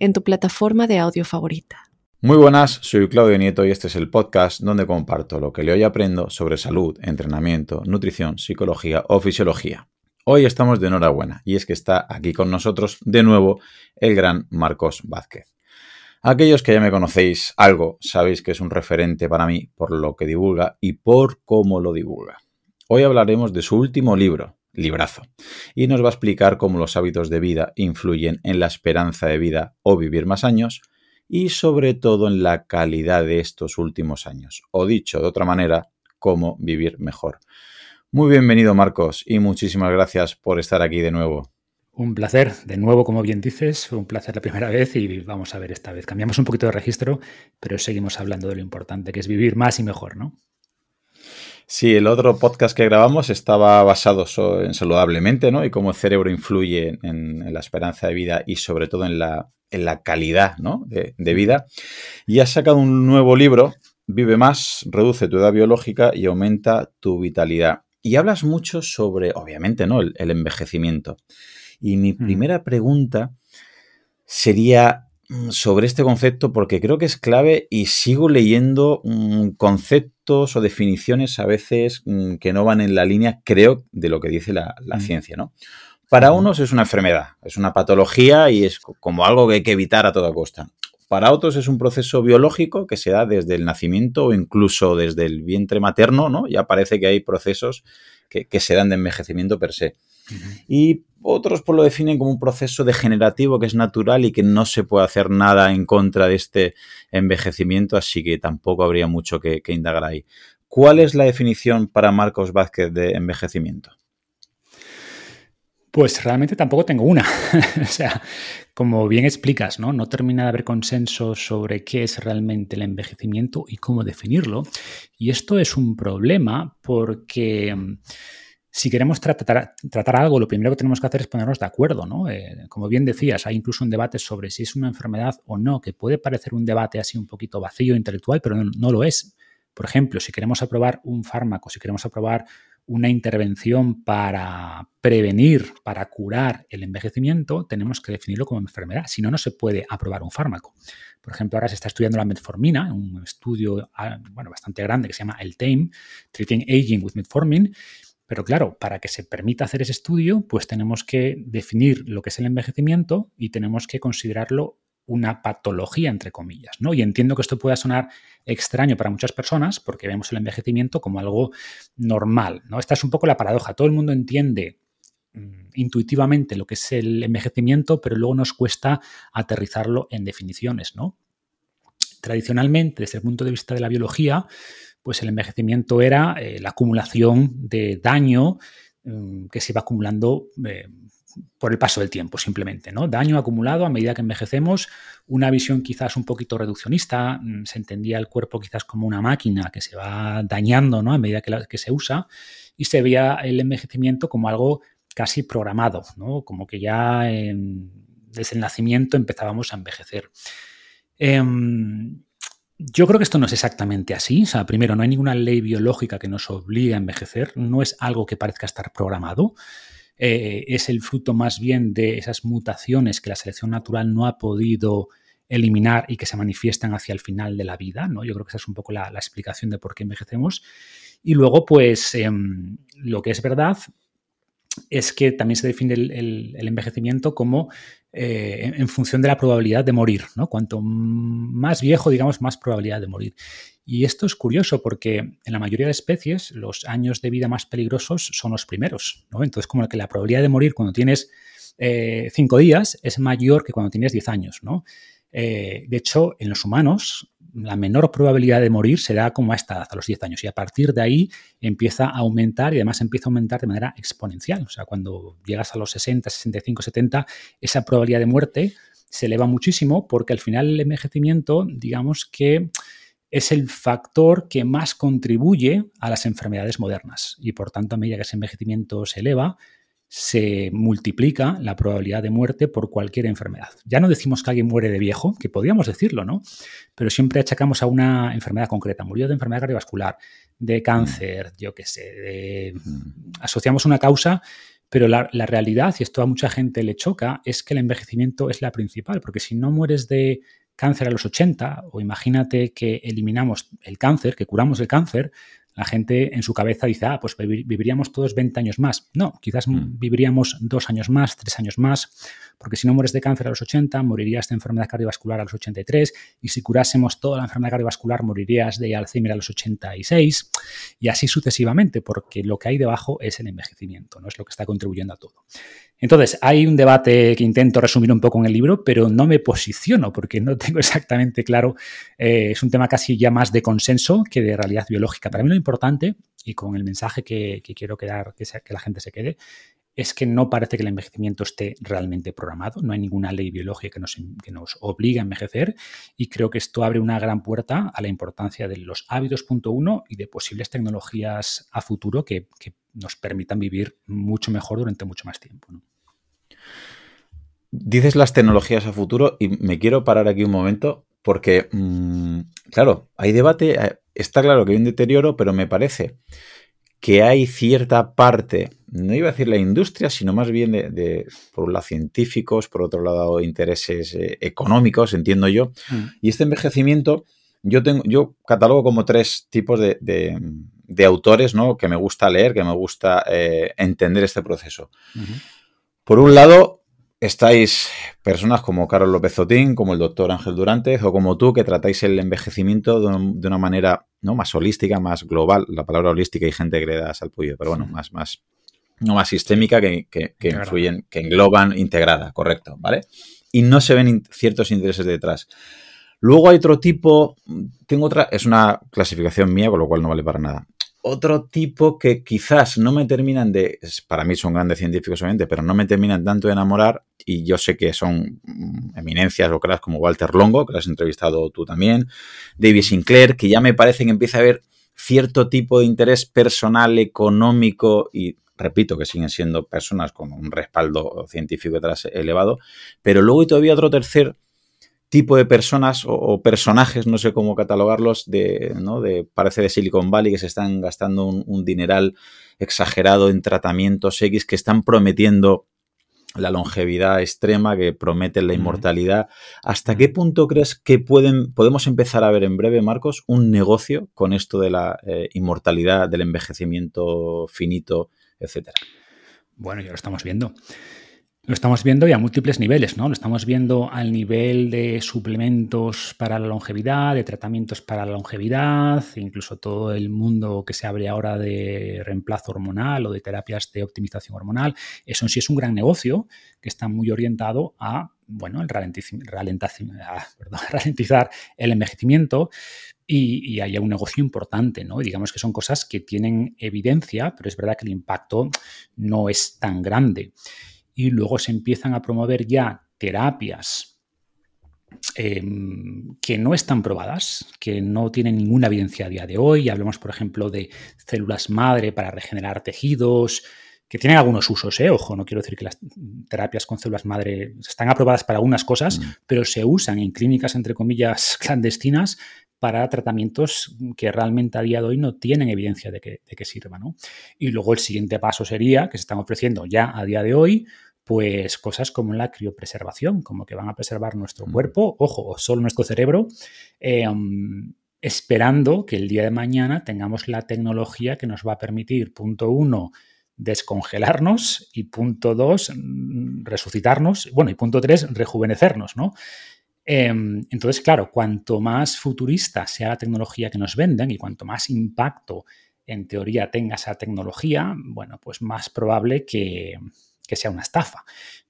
en tu plataforma de audio favorita. Muy buenas, soy Claudio Nieto y este es el podcast donde comparto lo que leo y aprendo sobre salud, entrenamiento, nutrición, psicología o fisiología. Hoy estamos de enhorabuena y es que está aquí con nosotros de nuevo el gran Marcos Vázquez. Aquellos que ya me conocéis algo sabéis que es un referente para mí por lo que divulga y por cómo lo divulga. Hoy hablaremos de su último libro, librazo. Y nos va a explicar cómo los hábitos de vida influyen en la esperanza de vida o vivir más años y sobre todo en la calidad de estos últimos años. O dicho de otra manera, cómo vivir mejor. Muy bienvenido Marcos y muchísimas gracias por estar aquí de nuevo. Un placer, de nuevo, como bien dices, fue un placer la primera vez y vamos a ver esta vez. Cambiamos un poquito de registro, pero seguimos hablando de lo importante que es vivir más y mejor, ¿no? Sí, el otro podcast que grabamos estaba basado en saludablemente, ¿no? Y cómo el cerebro influye en, la esperanza de vida y sobre todo en la, en la calidad ¿no? de, vida. Y has sacado un nuevo libro, Vive más, reduce tu edad biológica y aumenta tu vitalidad. Y hablas mucho sobre, obviamente, ¿no? El, envejecimiento. Y mi mm. primera pregunta sería, Mm, sobre este concepto porque creo que es clave y sigo leyendo mm, conceptos o definiciones a veces mm, que no van en la línea, creo, de lo que dice la, ciencia, ¿no? Para unos es una enfermedad, es una patología y es como algo que hay que evitar a toda costa. Para otros es un proceso biológico que se da desde el nacimiento o incluso desde el vientre materno, ¿no? Ya parece que hay procesos que, que se dan de envejecimiento per se. Y otros pues lo definen como un proceso degenerativo que es natural y que no se puede hacer nada en contra de este envejecimiento, así que tampoco habría mucho que, indagar ahí. ¿Cuál es la definición para Marcos Vázquez de envejecimiento? Pues realmente tampoco tengo una. o sea, como bien explicas, ¿no? No termina de haber consenso sobre qué es realmente el envejecimiento y cómo definirlo. Y esto es un problema porque si queremos tratar, algo, lo primero que tenemos que hacer es ponernos de acuerdo, ¿no? Eh, como bien decías, hay incluso un debate sobre si es una enfermedad o no, que puede parecer un debate así un poquito vacío intelectual, pero no, lo es. Por ejemplo, si queremos aprobar un fármaco, si queremos aprobar una intervención para prevenir, para curar el envejecimiento, tenemos que definirlo como enfermedad. Si no, no se puede aprobar un fármaco. Por ejemplo, ahora se está estudiando la metformina, un estudio ah, bueno, bastante grande que se llama el TAME, Treating Aging with Metformin, pero claro, para que se permita hacer ese estudio, pues tenemos que definir lo que es el envejecimiento y tenemos que considerarlo una patología, entre comillas, ¿no? Y entiendo que esto pueda sonar extraño para muchas personas porque vemos el envejecimiento como algo normal, ¿no? Esta es un poco la paradoja. Todo el mundo entiende mm, intuitivamente lo que es el envejecimiento, pero luego nos cuesta aterrizarlo en definiciones, ¿no? Tradicionalmente, desde el punto de vista de la biología, pues el envejecimiento era eh, la acumulación de daño mm, que se iba acumulando eh, por el paso del tiempo, simplemente, ¿no? Daño acumulado a medida que envejecemos, una visión quizás un poquito reduccionista, mm, se entendía el cuerpo quizás como una máquina que se va dañando, ¿no? A medida que, que se usa, y se veía el envejecimiento como algo casi programado, ¿no? Como que ya desde el nacimiento empezábamos a envejecer. Em, yo creo que esto no es exactamente así. Primero, no hay ninguna ley biológica que nos obligue a envejecer. No es algo que parezca estar programado. Eh, es el fruto más bien de esas mutaciones que la selección natural no ha podido eliminar y que se manifiestan hacia el final de la vida. Yo creo que esa es un poco la, explicación de por qué envejecemos. Y luego, pues, em, lo que es verdad es que también se define el, envejecimiento como eh, en, función de la probabilidad de morir. ¿no? Cuanto más viejo, digamos, más probabilidad de morir. Y esto es curioso porque en la mayoría de especies los años de vida más peligrosos son los primeros. ¿no? Entonces, como que la probabilidad de morir cuando tienes eh, cinco días es mayor que cuando tienes diez años. ¿no? Eh, de hecho, en los humanos, la menor probabilidad de morir se da como a esta edad, a los 10 años. Y a partir de ahí empieza a aumentar y además empieza a aumentar de manera exponencial. O sea, cuando llegas a los 60, 65, 70, esa probabilidad de muerte se eleva muchísimo porque al final el envejecimiento, digamos que es el factor que más contribuye a las enfermedades modernas y por tanto a medida que ese envejecimiento se eleva, se multiplica la probabilidad de muerte por cualquier enfermedad. Ya no decimos que alguien muere de viejo, que podríamos decirlo, ¿no? Pero siempre achacamos a una enfermedad concreta. Murió de enfermedad cardiovascular, de cáncer, yo qué sé, asociamos una causa, pero la, la, realidad, y esto a mucha gente le choca, es que el envejecimiento es la principal, porque si no mueres de cáncer a los 80, o imagínate que eliminamos el cáncer, que curamos el cáncer, la gente en su cabeza dice, ah, pues viviríamos todos 20 años más. No, quizás mm. viviríamos dos años más, tres años más, porque si no mueres de cáncer a los 80, morirías de enfermedad cardiovascular a los 83, y si curásemos toda la enfermedad cardiovascular, morirías de Alzheimer a los 86, y así sucesivamente, porque lo que hay debajo es el envejecimiento, no es lo que está contribuyendo a todo. Entonces, hay un debate que intento resumir un poco en el libro, pero no me posiciono porque no tengo exactamente claro, eh, es un tema casi ya más de consenso que de realidad biológica. Para mí lo importante, y con el mensaje que, quiero quedar, que, que la gente se quede, es que no parece que el envejecimiento esté realmente programado, no hay ninguna ley biológica que nos, que nos obligue a envejecer y creo que esto abre una gran puerta a la importancia de los hábitos punto uno y de posibles tecnologías a futuro que, nos permitan vivir mucho mejor durante mucho más tiempo. Dices las tecnologías a futuro y me quiero parar aquí un momento porque, mm, claro, hay debate, eh, está claro que hay un deterioro, pero me parece que hay cierta parte, no iba a decir la industria, sino más bien de, por un lado científicos, por otro lado intereses eh, económicos, entiendo yo. Mm. Y este envejecimiento, yo tengo, yo catalogo como tres tipos de, autores, ¿no? Que me gusta leer, que me gusta eh, entender este proceso. Por un lado, estáis personas como Carlos López Zotín, como el doctor Ángel Durantes o como tú que tratáis el envejecimiento de, una manera ¿no? más holística, más global. La palabra holística y gente que le da salpullo, pero bueno, más, más, no más sistémica que, que, influyen, que engloban integrada, correcto, ¿vale? Y no se ven ciertos intereses detrás. Luego hay otro tipo, tengo otra, es una clasificación mía, con lo cual no vale para nada otro tipo que quizás no me terminan de, para mí son grandes científicos obviamente, pero no me terminan tanto de enamorar y yo sé que son mm, eminencias o como Walter Longo, que lo has entrevistado tú también, David Sinclair, que ya me parece que empieza a haber cierto tipo de interés personal, económico y repito que siguen siendo personas con un respaldo científico detrás elevado, pero luego hay todavía otro tercer tipo de personas o, personajes, no sé cómo catalogarlos, de, ¿no? de, parece de Silicon Valley, que se están gastando un, dineral exagerado en tratamientos X, que están prometiendo la longevidad extrema, que prometen la inmortalidad. ¿Hasta qué punto crees que pueden, podemos empezar a ver en breve, Marcos, un negocio con esto de la eh, inmortalidad, del envejecimiento finito, etcétera? Bueno, ya lo estamos viendo. Lo estamos viendo y a múltiples niveles, ¿no? Lo estamos viendo al nivel de suplementos para la longevidad, de tratamientos para la longevidad, incluso todo el mundo que se abre ahora de reemplazo hormonal o de terapias de optimización hormonal. Eso en sí es un gran negocio que está muy orientado a, bueno, el ralentizar el envejecimiento y, y haya un negocio importante, ¿no? digamos que son cosas que tienen evidencia, pero es verdad que el impacto no es tan grande y luego se empiezan a promover ya terapias em, que no están probadas, que no tienen ninguna evidencia a día de hoy. Hablamos, por ejemplo, de células madre para regenerar tejidos, que tienen algunos usos, ¿eh? ojo, no quiero decir que las terapias con células madre están aprobadas para algunas cosas, mm. pero se usan en clínicas, entre comillas, clandestinas para tratamientos que realmente a día de hoy no tienen evidencia de que, de que sirvan. Y luego el siguiente paso sería, que se están ofreciendo ya a día de hoy, pues cosas como la criopreservación, como que van a preservar nuestro mm. cuerpo, ojo, o solo nuestro cerebro, em, esperando que el día de mañana tengamos la tecnología que nos va a permitir, punto uno, descongelarnos y punto dos, mm, resucitarnos, bueno, y punto tres, rejuvenecernos, ¿no? Em, entonces, claro, cuanto más futurista sea la tecnología que nos venden y cuanto más impacto en teoría tenga esa tecnología, bueno, pues más probable que, sea una estafa.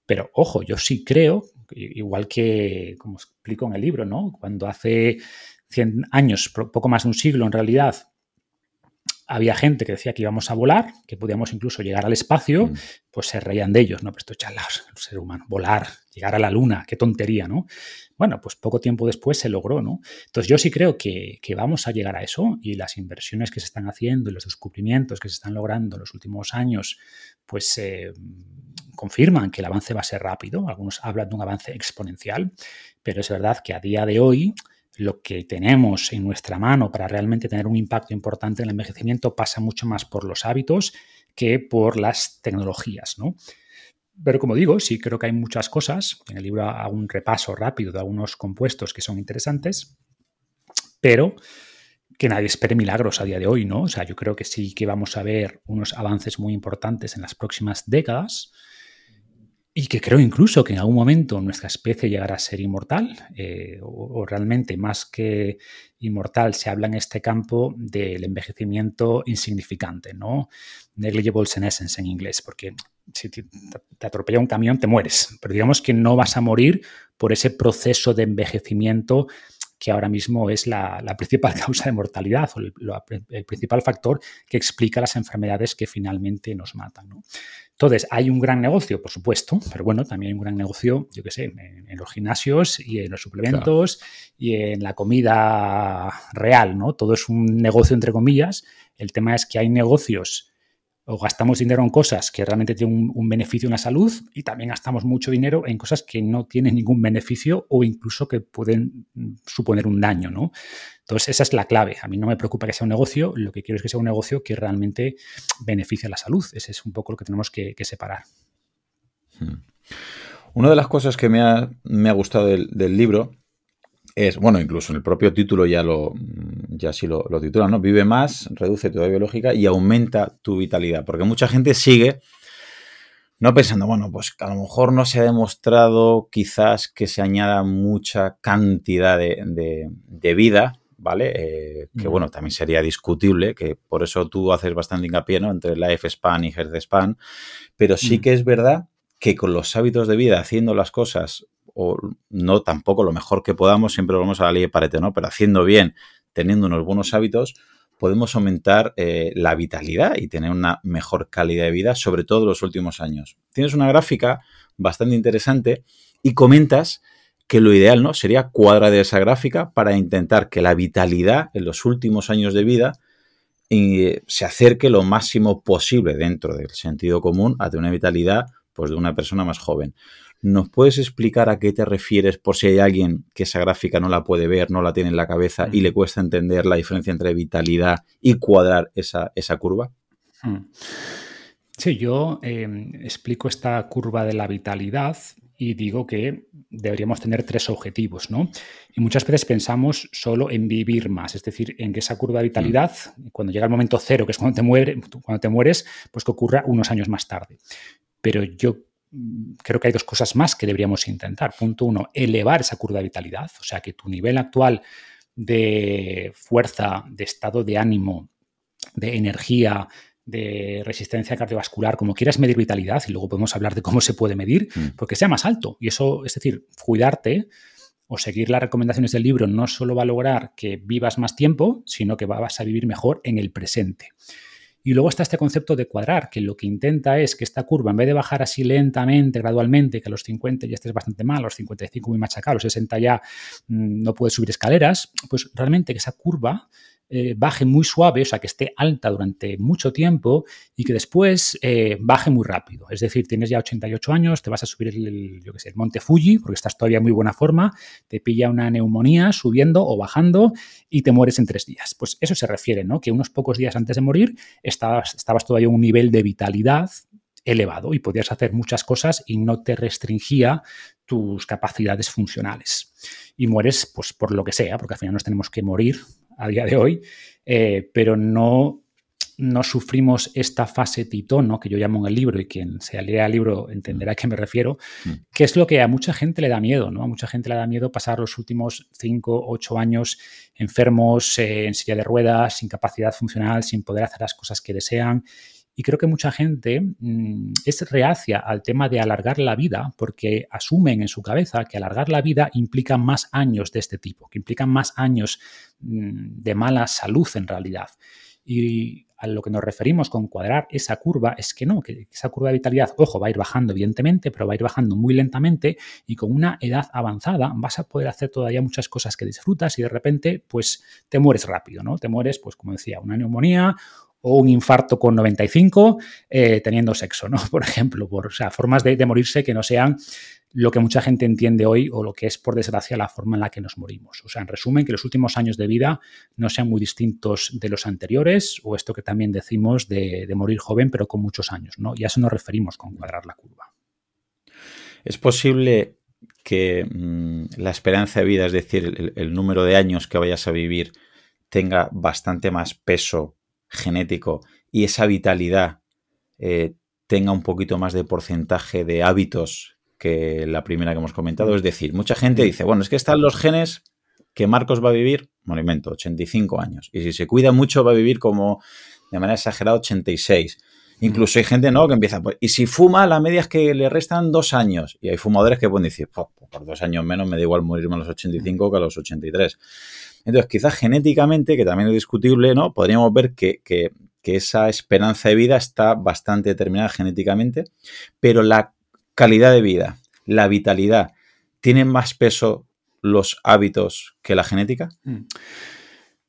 Pero ojo, yo sí creo, igual que, como explico en el libro, ¿no? Cuando hace 100 años, poco más de un siglo en realidad, había gente que decía que íbamos a volar, que podíamos incluso llegar al espacio, mm. pues se reían de ellos, ¿no? Pero esto charlas, el ser humano, volar, llegar a la luna, qué tontería, ¿no? Bueno, pues poco tiempo después se logró, ¿no? Entonces yo sí creo que, vamos a llegar a eso y las inversiones que se están haciendo y los descubrimientos que se están logrando en los últimos años, pues eh, confirman que el avance va a ser rápido. Algunos hablan de un avance exponencial, pero es verdad que a día de hoy lo que tenemos en nuestra mano para realmente tener un impacto importante en el envejecimiento pasa mucho más por los hábitos que por las tecnologías, ¿no? Pero como digo, sí creo que hay muchas cosas. En el libro hago un repaso rápido de algunos compuestos que son interesantes, pero que nadie espere milagros a día de hoy, ¿no? O sea, yo creo que sí que vamos a ver unos avances muy importantes en las próximas décadas y que creo incluso que en algún momento nuestra especie llegará a ser inmortal, eh, o, realmente más que inmortal, se habla en este campo del envejecimiento insignificante, ¿no? Negligible senescence en inglés, porque si te, te atropella un camión te mueres, pero digamos que no vas a morir por ese proceso de envejecimiento que ahora mismo es la, principal causa de mortalidad o el, principal factor que explica las enfermedades que finalmente nos matan. Entonces, hay un gran negocio, por supuesto, pero bueno, también hay un gran negocio, yo qué sé, en, los gimnasios y en los suplementos y en la comida real, ¿no? Todo es un negocio entre comillas. El tema es que hay negocios o gastamos dinero en cosas que realmente tienen un, beneficio en la salud y también gastamos mucho dinero en cosas que no tienen ningún beneficio o incluso que pueden mm, suponer un daño, ¿no? Entonces, esa es la clave. A mí no me preocupa que sea un negocio, lo que quiero es que sea un negocio que realmente beneficie a la salud. Ese es un poco lo que tenemos que, separar. Hmm. Una de las cosas que me ha, gustado del libro es, bueno, incluso en el propio título ya lo ya sí lo, lo titulan, ¿no? Vive más, reduce tu edad biológica y aumenta tu vitalidad. Porque mucha gente sigue no pensando, bueno, pues a lo mejor no se ha demostrado quizás que se añada mucha cantidad de, vida, ¿vale? Eh, que bueno, también sería discutible, que por eso tú haces bastante hincapié, ¿no? Entre Life Span y Health Span, pero sí que es verdad que con los hábitos de vida, haciendo las cosas o no tampoco lo mejor que podamos, siempre vamos a la ley de Pareto, ¿no? Pero haciendo bien, teniendo unos buenos hábitos, podemos aumentar eh, la vitalidad y tener una mejor calidad de vida, sobre todo en los últimos años. Tienes una gráfica bastante interesante y comentas que lo ideal ¿no? sería cuadrar esa gráfica para intentar que la vitalidad en los últimos años de vida eh, se acerque lo máximo posible dentro del sentido común a tener una vitalidad pues, de una persona más joven. ¿Nos puedes explicar a qué te refieres por si hay alguien que esa gráfica no la puede ver, no la tiene en la cabeza y le cuesta entender la diferencia entre vitalidad y cuadrar esa, curva? Hmm. Sí, yo em, explico esta curva de la vitalidad y digo que deberíamos tener tres objetivos, ¿no? Y muchas veces pensamos solo en vivir más, es decir, en que esa curva de vitalidad, cuando llega el momento cero, que es cuando te, cuando te mueres, pues que ocurra unos años más tarde. Pero yo Mm, creo que hay dos cosas más que deberíamos intentar. Punto uno, elevar esa curva de vitalidad, o sea, que tu nivel actual de fuerza, de estado de ánimo, de energía, de resistencia cardiovascular, como quieras medir vitalidad, y luego podemos hablar de cómo se puede medir, mm. porque sea más alto. Y eso, es decir, cuidarte o seguir las recomendaciones del libro no solo va a lograr que vivas más tiempo, sino que vas a vivir mejor en el presente. Y luego está este concepto de cuadrar, que lo que intenta es que esta curva, en vez de bajar así lentamente, gradualmente, que a los 50 ya estés bastante mal, a los 55 muy machacado, a los 60 ya mm, no puedes subir escaleras, pues realmente que esa curva eh, baje muy suave, o sea, que esté alta durante mucho tiempo y que después eh, baje muy rápido. Es decir, tienes ya 88 años, te vas a subir el, yo sé, el monte Fuji porque estás todavía en muy buena forma, te pilla una neumonía subiendo o bajando y te mueres en tres días. Pues eso se refiere, ¿no? Que unos pocos días antes de morir estabas, estabas todavía en un nivel de vitalidad elevado y podías hacer muchas cosas y no te restringía tus capacidades funcionales. Y mueres, pues, por lo que sea, porque al final nos tenemos que morir a día de hoy, eh, pero no, no sufrimos esta fase titón, que yo llamo en el libro, y quien se lea el libro entenderá a qué me refiero, mm. que es lo que a mucha gente le da miedo, ¿no? A mucha gente le da miedo pasar los últimos 5, 8 años enfermos, eh, en silla de ruedas, sin capacidad funcional, sin poder hacer las cosas que desean. Y creo que mucha gente mm, es reacia al tema de alargar la vida porque asumen en su cabeza que alargar la vida implica más años de este tipo, que implican más años mm, de mala salud en realidad. Y a lo que nos referimos con cuadrar esa curva es que no, que esa curva de vitalidad, ojo, va a ir bajando evidentemente, pero va a ir bajando muy lentamente y con una edad avanzada vas a poder hacer todavía muchas cosas que disfrutas y de repente pues te mueres rápido, ¿no? Te mueres, pues como decía, una neumonía o un infarto con 95 eh, teniendo sexo, ¿no? Por ejemplo, por, o sea, formas de, morirse que no sean lo que mucha gente entiende hoy o lo que es, por desgracia, la forma en la que nos morimos. O sea, en resumen, que los últimos años de vida no sean muy distintos de los anteriores o esto que también decimos de, morir joven pero con muchos años, ¿no? Y a eso nos referimos con cuadrar la curva. Es posible que mm, la esperanza de vida, es decir, el, número de años que vayas a vivir, tenga bastante más peso genético y esa vitalidad eh, tenga un poquito más de porcentaje de hábitos que la primera que hemos comentado. Es decir, mucha gente dice, bueno, es que están los genes que Marcos va a vivir, monumento, 85 años. Y si se cuida mucho va a vivir como de manera exagerada 86. Incluso hay gente, ¿no? Que empieza, pues, y si fuma, la media es que le restan dos años. Y hay fumadores que pueden decir, por dos años menos me da igual morirme a los 85 que a los 83. Entonces, quizás genéticamente, que también es discutible, ¿no? Podríamos ver que, que esa esperanza de vida está bastante determinada genéticamente, pero la calidad de vida, la vitalidad, ¿tienen más peso los hábitos que la genética? Mm.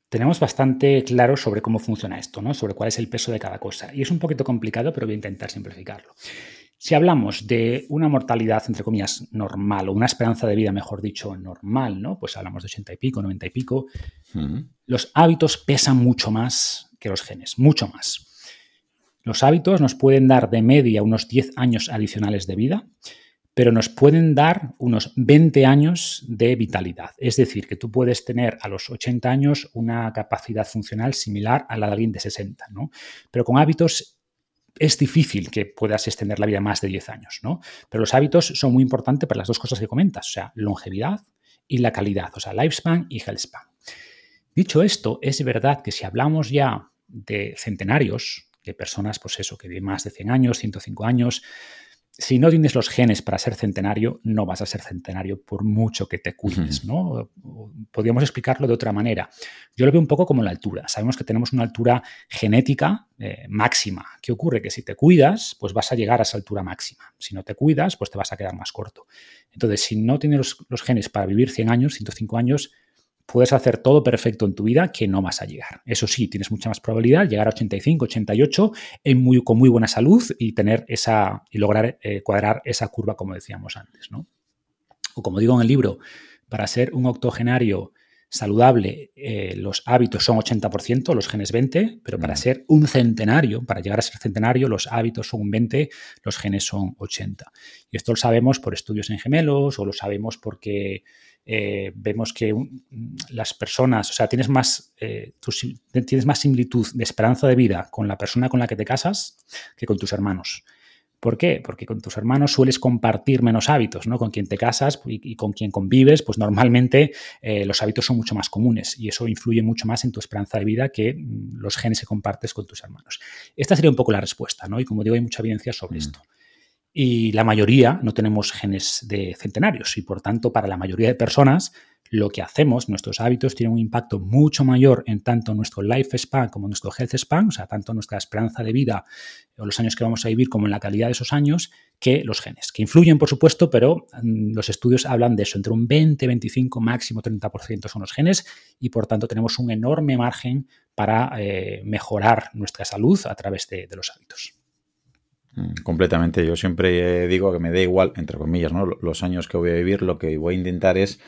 Tenemos bastante claro sobre cómo funciona esto, ¿no? Sobre cuál es el peso de cada cosa. Y es un poquito complicado, pero voy a intentar simplificarlo. Si hablamos de una mortalidad, entre comillas, normal, o una esperanza de vida, mejor dicho, normal, ¿no? Pues hablamos de 80 y pico, 90 y pico. Los hábitos pesan mucho más que los genes, mucho más. Los hábitos nos pueden dar de media unos 10 años adicionales de vida, pero nos pueden dar unos 20 años de vitalidad. Es decir, que tú puedes tener a los 80 años una capacidad funcional similar a la de alguien de 60, ¿no? Pero con hábitos es difícil que puedas extender la vida más de 10 años, ¿no? Pero los hábitos son muy importantes para las dos cosas que comentas, o sea, longevidad y la calidad, o sea, lifespan y healthspan. Dicho esto, es verdad que si hablamos ya de centenarios, de personas, pues eso, que viven más de 100 años, 105 años. Si no tienes los genes para ser centenario, no vas a ser centenario por mucho que te cuides, ¿no? Podríamos explicarlo de otra manera. Yo lo veo un poco como la altura. Sabemos que tenemos una altura genética eh, máxima. ¿Qué ocurre? Que si te cuidas, pues vas a llegar a esa altura máxima. Si no te cuidas, pues te vas a quedar más corto. Entonces, si no tienes los, los genes para vivir 100 años, 105 años, puedes hacer todo perfecto en tu vida que no vas a llegar. Eso sí, tienes mucha más probabilidad de llegar a 85, 88 en muy, con muy buena salud y tener esa y lograr eh, cuadrar esa curva como decíamos antes, ¿no? O como digo en el libro, para ser un octogenario saludable, eh, los hábitos son 80%, los genes 20, pero para mm. ser un centenario, para llegar a ser centenario, los hábitos son un 20, los genes son 80. Y esto lo sabemos por estudios en gemelos o lo sabemos porque eh, vemos que las personas, o sea, tienes más, eh, tienes más similitud de esperanza de vida con la persona con la que te casas que con tus hermanos. ¿Por qué? Porque con tus hermanos sueles compartir menos hábitos, ¿no? Con quien te casas y, con quien convives, pues normalmente eh, los hábitos son mucho más comunes y eso influye mucho más en tu esperanza de vida que mm, los genes que compartes con tus hermanos. Esta sería un poco la respuesta, ¿no? Y como digo, hay mucha evidencia sobre mm. esto. Y la mayoría no tenemos genes de centenarios y por tanto para la mayoría de personas lo que hacemos, nuestros hábitos tienen un impacto mucho mayor en tanto nuestro life span como nuestro health span, o sea, tanto nuestra esperanza de vida o los años que vamos a vivir como en la calidad de esos años, que los genes, que influyen por supuesto, pero mm, los estudios hablan de eso, entre un 20, 25, máximo 30% son los genes y por tanto tenemos un enorme margen para eh, mejorar nuestra salud a través de los hábitos. Mm, completamente. Yo siempre digo que me da igual, entre comillas, ¿no? los años que voy a vivir. Lo que voy a intentar es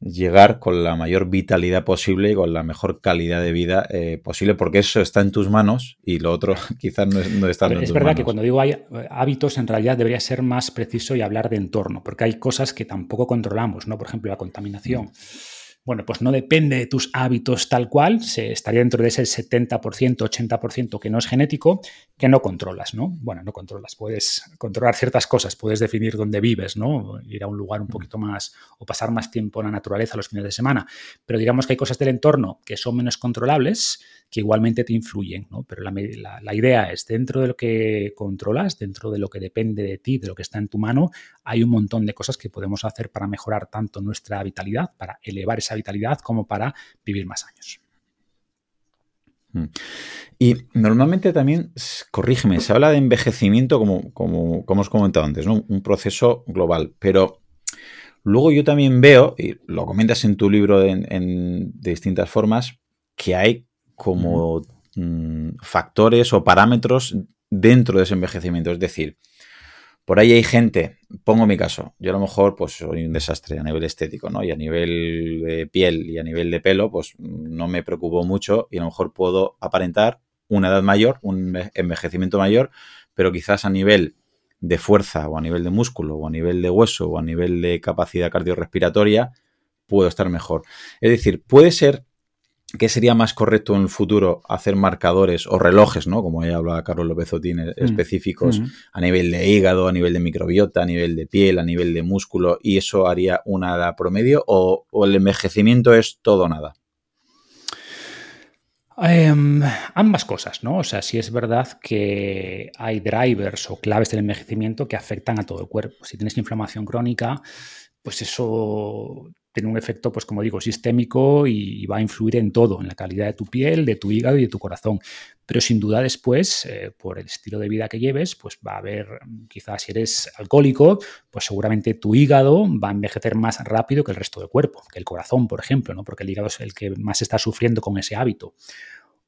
llegar con la mayor vitalidad posible y con la mejor calidad de vida eh, posible, porque eso está en tus manos y lo otro quizás no, no está en tus manos. Es verdad que cuando digo hay hábitos, en realidad debería ser más preciso y hablar de entorno, porque hay cosas que tampoco controlamos, ¿no? Por ejemplo, la contaminación. Mm bueno, pues no depende de tus hábitos tal cual, se estaría dentro de ese 70%, 80% que no es genético, que no controlas, ¿no? Bueno, no controlas, puedes controlar ciertas cosas, puedes definir dónde vives, ¿no? Ir a un lugar un poquito más o pasar más tiempo en la naturaleza los fines de semana, pero digamos que hay cosas del entorno que son menos controlables, que igualmente te influyen, ¿no? Pero la, idea es, dentro de lo que controlas, dentro de lo que depende de ti, de lo que está en tu mano, hay un montón de cosas que podemos hacer para mejorar tanto nuestra vitalidad, para elevar esa vitalidad, como para vivir más años. Mm. Y normalmente también, corrígeme, se habla de envejecimiento como, como, como os comentado antes, ¿no? Un proceso global. Pero luego yo también veo, y lo comentas en tu libro en, de distintas formas, que hay como mm, factores o parámetros dentro de ese envejecimiento. Es decir, por ahí hay gente, pongo mi caso, yo a lo mejor pues soy un desastre a nivel estético, ¿no? Y a nivel de piel y a nivel de pelo, pues no me preocupo mucho y a lo mejor puedo aparentar una edad mayor, un envejecimiento mayor, pero quizás a nivel de fuerza o a nivel de músculo o a nivel de hueso o a nivel de capacidad cardiorrespiratoria puedo estar mejor. Es decir, puede ser ¿Qué sería más correcto en el futuro hacer marcadores o relojes, ¿no? Como ya hablaba Carlos López Otín, mm. específicos mm. a nivel de hígado, a nivel de microbiota, a nivel de piel, a nivel de músculo, y eso haría una edad promedio, o, el envejecimiento es todo o nada? Em, ambas cosas, ¿no? O sea, sí es verdad que hay drivers o claves del envejecimiento que afectan a todo el cuerpo. Si tienes inflamación crónica, pues eso tiene un efecto, pues como digo, sistémico y, va a influir en todo, en la calidad de tu piel, de tu hígado y de tu corazón. Pero sin duda después, eh, por el estilo de vida que lleves, pues va a haber, quizás si eres alcohólico, pues seguramente tu hígado va a envejecer más rápido que el resto del cuerpo, que el corazón, por ejemplo, ¿no? porque el hígado es el que más está sufriendo con ese hábito.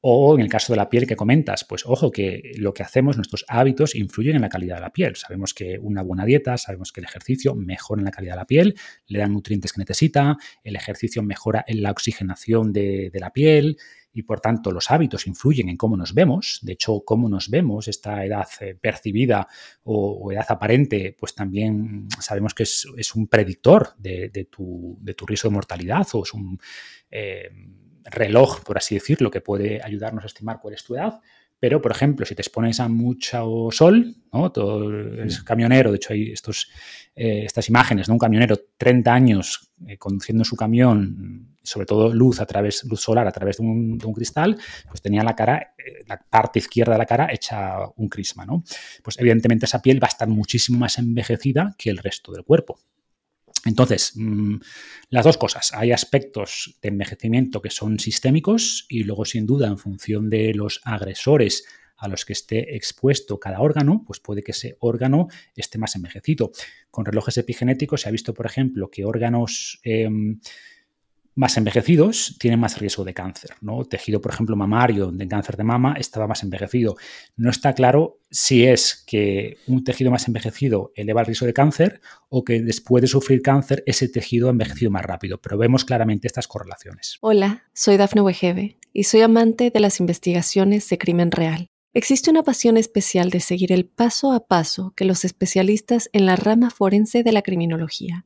O en el caso de la piel que comentas, pues ojo que lo que hacemos, nuestros hábitos influyen en la calidad de la piel. Sabemos que una buena dieta, sabemos que el ejercicio mejora en la calidad de la piel, le dan nutrientes que necesita, el ejercicio mejora en la oxigenación de, la piel y por tanto los hábitos influyen en cómo nos vemos. De hecho, cómo nos vemos, esta edad eh, percibida o, edad aparente, pues también sabemos que es, un predictor de, tu, riesgo de mortalidad o es un... Eh, reloj, por así decirlo, que puede ayudarnos a estimar cuál es tu edad. Pero, por ejemplo, si te expones a mucho sol, ¿no? Todo es camionero, de hecho hay estos, eh, estas imágenes, ¿no? Un camionero 30 años eh, conduciendo su camión, sobre todo luz a través, luz solar a través de un, cristal, pues tenía la cara, eh, la parte izquierda de la cara hecha un crisma, ¿no? Pues evidentemente esa piel va a estar muchísimo más envejecida que el resto del cuerpo. Entonces, mm, las dos cosas. Hay aspectos de envejecimiento que son sistémicos y luego, sin duda, en función de los agresores a los que esté expuesto cada órgano, pues puede que ese órgano esté más envejecido. Con relojes epigenéticos se ha visto, por ejemplo, que órganos em, más envejecidos tienen más riesgo de cáncer. ¿no? Tejido, por ejemplo, mamario de cáncer de mama estaba más envejecido. No está claro si es que un tejido más envejecido eleva el riesgo de cáncer o que después de sufrir cáncer ese tejido ha envejecido más rápido, pero vemos claramente estas correlaciones. Hola, soy Dafne Wegebe y soy amante de las investigaciones de crimen real. Existe una pasión especial de seguir el paso a paso que los especialistas en la rama forense de la criminología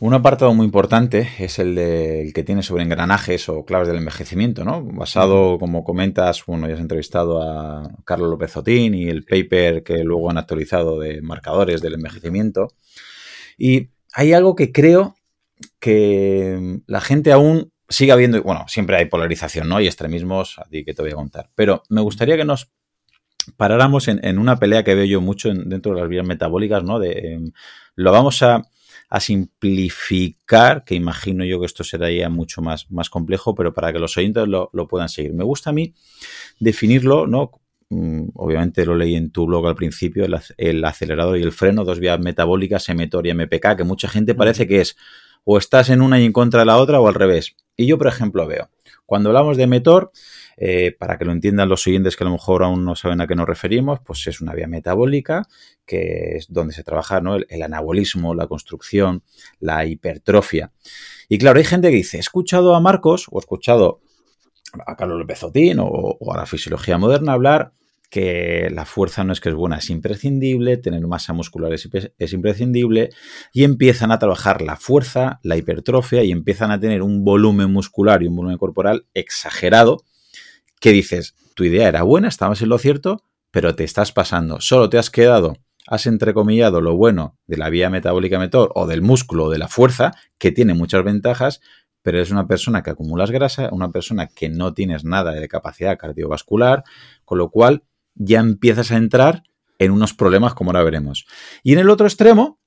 Un apartado muy importante es el, de, que tiene sobre engranajes o claves del envejecimiento, ¿no? Basado, como comentas, bueno, ya has entrevistado a Carlos López Otín y el paper que luego han actualizado de marcadores del envejecimiento. Y hay algo que creo que la gente aún sigue habiendo, bueno, siempre hay polarización, ¿no? Y extremismos, a ti que te voy a contar. Pero me gustaría que nos paráramos en, una pelea que veo yo mucho dentro de las vías metabólicas, ¿no? De, em, lo vamos a a simplificar, que imagino yo que esto será ya mucho más, más complejo, pero para que los oyentes lo, puedan seguir. Me gusta a mí definirlo, ¿no? Mm, obviamente lo leí en tu blog al principio, el, acelerador y el freno, dos vías metabólicas, mTOR y MPK, que mucha gente parece que es o estás en una y en contra de la otra o al revés. Y yo, por ejemplo, veo, cuando hablamos de mTOR, eh, para que lo entiendan los oyentes que a lo mejor aún no saben a qué nos referimos, pues es una vía metabólica que es donde se trabaja el, anabolismo, la construcción, la hipertrofia. Y claro, hay gente que dice, he escuchado a Marcos o he escuchado a Carlos López Otín o, a la fisiología moderna hablar que la fuerza no es que es buena, es imprescindible, tener masa muscular es, imprescindible, y empiezan a trabajar la fuerza, la hipertrofia, y empiezan a tener un volumen muscular y un volumen corporal exagerado, que dices, tu idea era buena, estabas en lo cierto, pero te estás pasando. Solo te has quedado has entrecomillado lo bueno de la vía metabólica metor o del músculo o de la fuerza, que tiene muchas ventajas, pero es una persona que acumulas grasa, una persona que no tienes nada de capacidad cardiovascular, con lo cual ya empiezas a entrar en unos problemas como ahora veremos. Y en el otro extremo,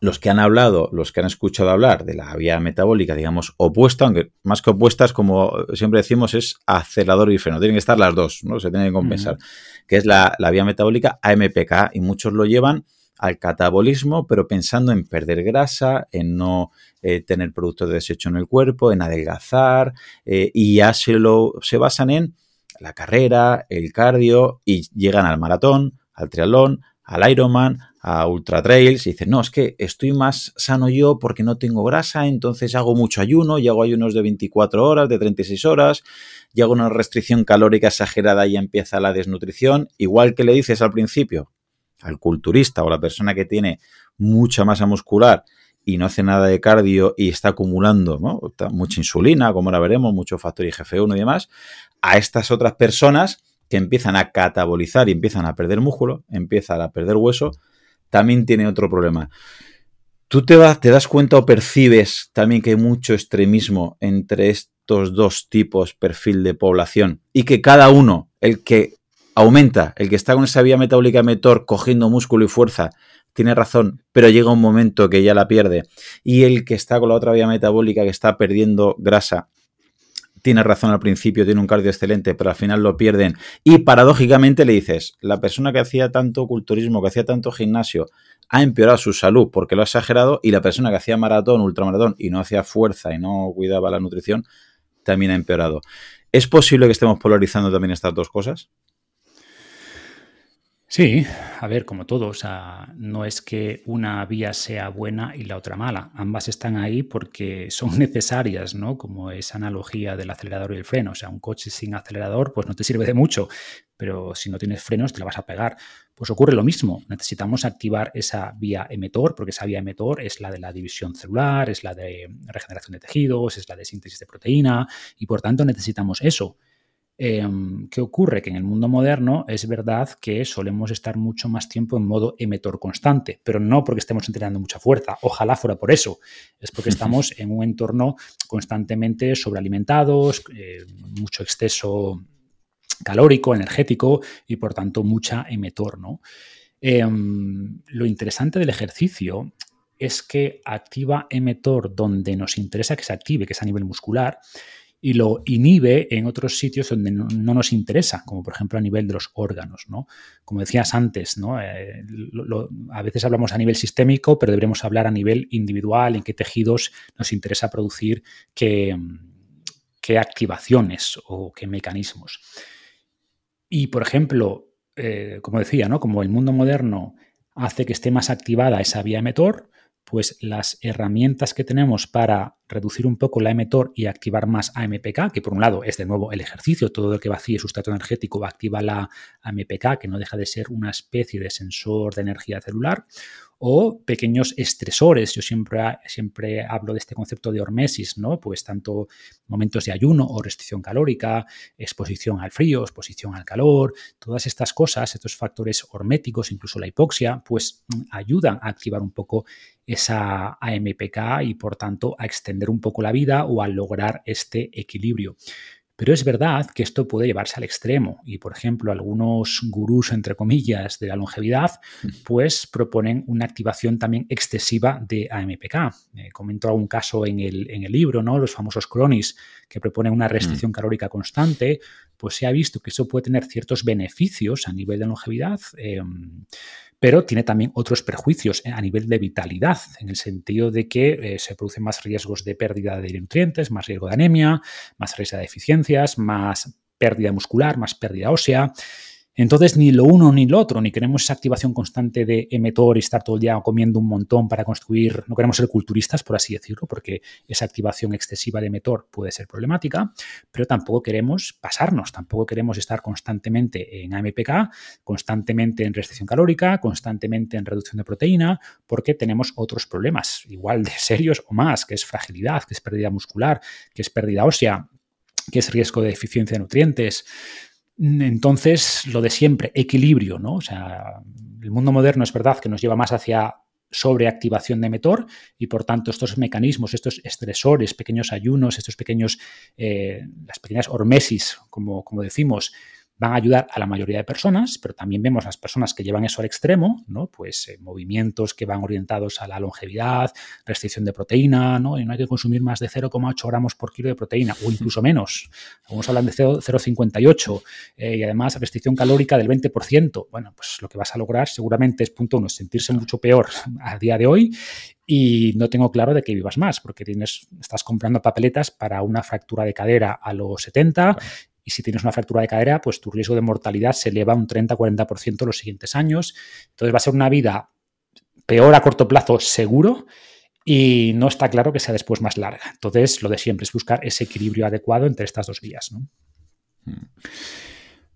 los que han hablado, los que han escuchado hablar de la vía metabólica, digamos, opuesta, aunque más que opuestas, como siempre decimos, es acelerador y freno. Tienen que estar las dos, ¿no? Se tienen que compensar. Que es la, la, vía metabólica AMPK y muchos lo llevan al catabolismo, pero pensando en perder grasa, en no eh, tener productos de desecho en el cuerpo, en adelgazar, eh, y ya se, lo, se basan en la carrera, el cardio, y llegan al maratón, al triatlón, al Ironman, a Ultra Trails, y dicen, no, es que estoy más sano yo porque no tengo grasa, entonces hago mucho ayuno, y hago ayunos de 24 horas, de 36 horas, y hago una restricción calórica exagerada y empieza la desnutrición, igual que le dices al principio, al culturista o la persona que tiene mucha masa muscular y no hace nada de cardio y está acumulando mucha insulina, como ahora veremos, mucho factor IGF-1 y demás, a estas otras personas que empiezan a catabolizar y empiezan a perder músculo, empiezan a perder hueso, también tiene otro problema. ¿Tú te, te das cuenta o percibes también que hay mucho extremismo entre estos dos tipos perfil de población y que cada uno, el que aumenta. El que está con esa vía metabólica metor cogiendo músculo y fuerza tiene razón, pero llega un momento que ya la pierde. Y el que está con la otra vía metabólica que está perdiendo grasa tiene razón al principio, tiene un cardio excelente, pero al final lo pierden. Y paradójicamente le dices, la persona que hacía tanto culturismo, que hacía tanto gimnasio, ha empeorado su salud porque lo ha exagerado y la persona que hacía maratón, ultramaratón y no hacía fuerza y no cuidaba la nutrición, también ha empeorado. ¿Es posible que estemos polarizando también estas dos cosas? Sí, a ver, como todo, o sea, no es que una vía sea buena y la otra mala. Ambas están ahí porque son necesarias, ¿no? Como esa analogía del acelerador y el freno. O sea, un coche sin acelerador, pues no te sirve de mucho, pero si no tienes frenos te la vas a pegar. Pues ocurre lo mismo. Necesitamos activar esa vía emetor, porque esa vía emetor es la de la división celular, es la de regeneración de tejidos, es la de síntesis de proteína, y por tanto necesitamos eso. Em, ¿Qué ocurre? Que en el mundo moderno es verdad que solemos estar mucho más tiempo en modo emetor constante, pero no porque estemos entrenando mucha fuerza, ojalá fuera por eso, es porque estamos en un entorno constantemente sobrealimentados, eh, mucho exceso calórico, energético y por tanto mucha emetor. ¿no? Em, lo interesante del ejercicio es que activa emetor donde nos interesa que se active, que es a nivel muscular, y lo inhibe en otros sitios donde no, nos interesa, como por ejemplo a nivel de los órganos. ¿no? Como decías antes, ¿no? Eh, a veces hablamos a nivel sistémico, pero deberíamos hablar a nivel individual, en qué tejidos nos interesa producir qué, qué activaciones o qué mecanismos. Y por ejemplo, eh, como decía, ¿no? como el mundo moderno hace que esté más activada esa vía emetor, pues las herramientas que tenemos para reducir un poco la emetor y activar más AMPK, que por un lado es de nuevo el ejercicio, todo lo que vacíe sustrato energético activa la AMPK, que no deja de ser una especie de sensor de energía celular, o pequeños estresores. Yo siempre, siempre hablo de este concepto de hormesis, ¿no? Pues tanto momentos de ayuno o restricción calórica, exposición al frío, exposición al calor, todas estas cosas, estos factores horméticos, incluso la hipoxia, pues mm, ayudan a activar un poco esa AMPK y por tanto a extender un poco la vida o a lograr este equilibrio. Pero es verdad que esto puede llevarse al extremo y, por ejemplo, algunos gurús, entre comillas, de la longevidad, pues proponen una activación también excesiva de AMPK. Eh, comento algún caso en el, en el, libro, ¿no? Los famosos cronis que proponen una restricción mm. calórica constante, pues se ha visto que eso puede tener ciertos beneficios a nivel de longevidad. Em, pero tiene también otros perjuicios a nivel de vitalidad, en el sentido de que eh, se producen más riesgos de pérdida de nutrientes, más riesgo de anemia, más riesgo de deficiencias, más pérdida muscular, más pérdida ósea. Entonces, ni lo uno ni lo otro, ni queremos esa activación constante de emetor y estar todo el día comiendo un montón para construir, no queremos ser culturistas, por así decirlo, porque esa activación excesiva de emetor puede ser problemática, pero tampoco queremos pasarnos, tampoco queremos estar constantemente en AMPK, constantemente en restricción calórica, constantemente en reducción de proteína, porque tenemos otros problemas, igual de serios o más, que es fragilidad, que es pérdida muscular, que es pérdida ósea, que es riesgo de deficiencia de nutrientes Entonces, lo de siempre, equilibrio, ¿no? O sea, el mundo moderno es verdad que nos lleva más hacia sobreactivación de metor y por tanto estos mecanismos, estos estresores, pequeños ayunos, estos pequeños, eh, las pequeñas hormesis, como, como decimos, van a ayudar a la mayoría de personas, pero también vemos las personas que llevan eso al extremo, ¿no? Pues eh, movimientos que van orientados a la longevidad, restricción de proteína, ¿no? Y no hay que consumir más de 0,8 gramos por kilo de proteína, o incluso menos. Algunos hablan de 0,58 eh, y además restricción calórica del 20%. Bueno, pues lo que vas a lograr seguramente es, punto uno, sentirse mucho peor a día de hoy y no tengo claro de que vivas más, porque tienes, estás comprando papeletas para una fractura de cadera a los 70 y si tienes una fractura de cadera, pues tu riesgo de mortalidad se eleva un 30-40% los siguientes años. Entonces va a ser una vida peor a corto plazo seguro y no está claro que sea después más larga. Entonces, lo de siempre es buscar ese equilibrio adecuado entre estas dos vías. ¿no? Hmm.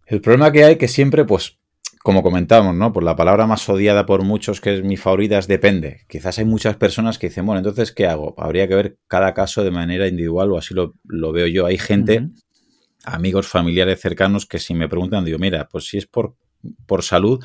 El problema que hay que siempre, pues, como comentábamos, ¿no? Por la palabra más odiada por muchos, que es mi favorita, es depende. Quizás hay muchas personas que dicen, bueno, entonces, ¿qué hago? Habría que ver cada caso de manera individual o así lo, veo yo. Hay gente amigos, familiares cercanos que si me preguntan, digo, mira, pues si es por, por salud,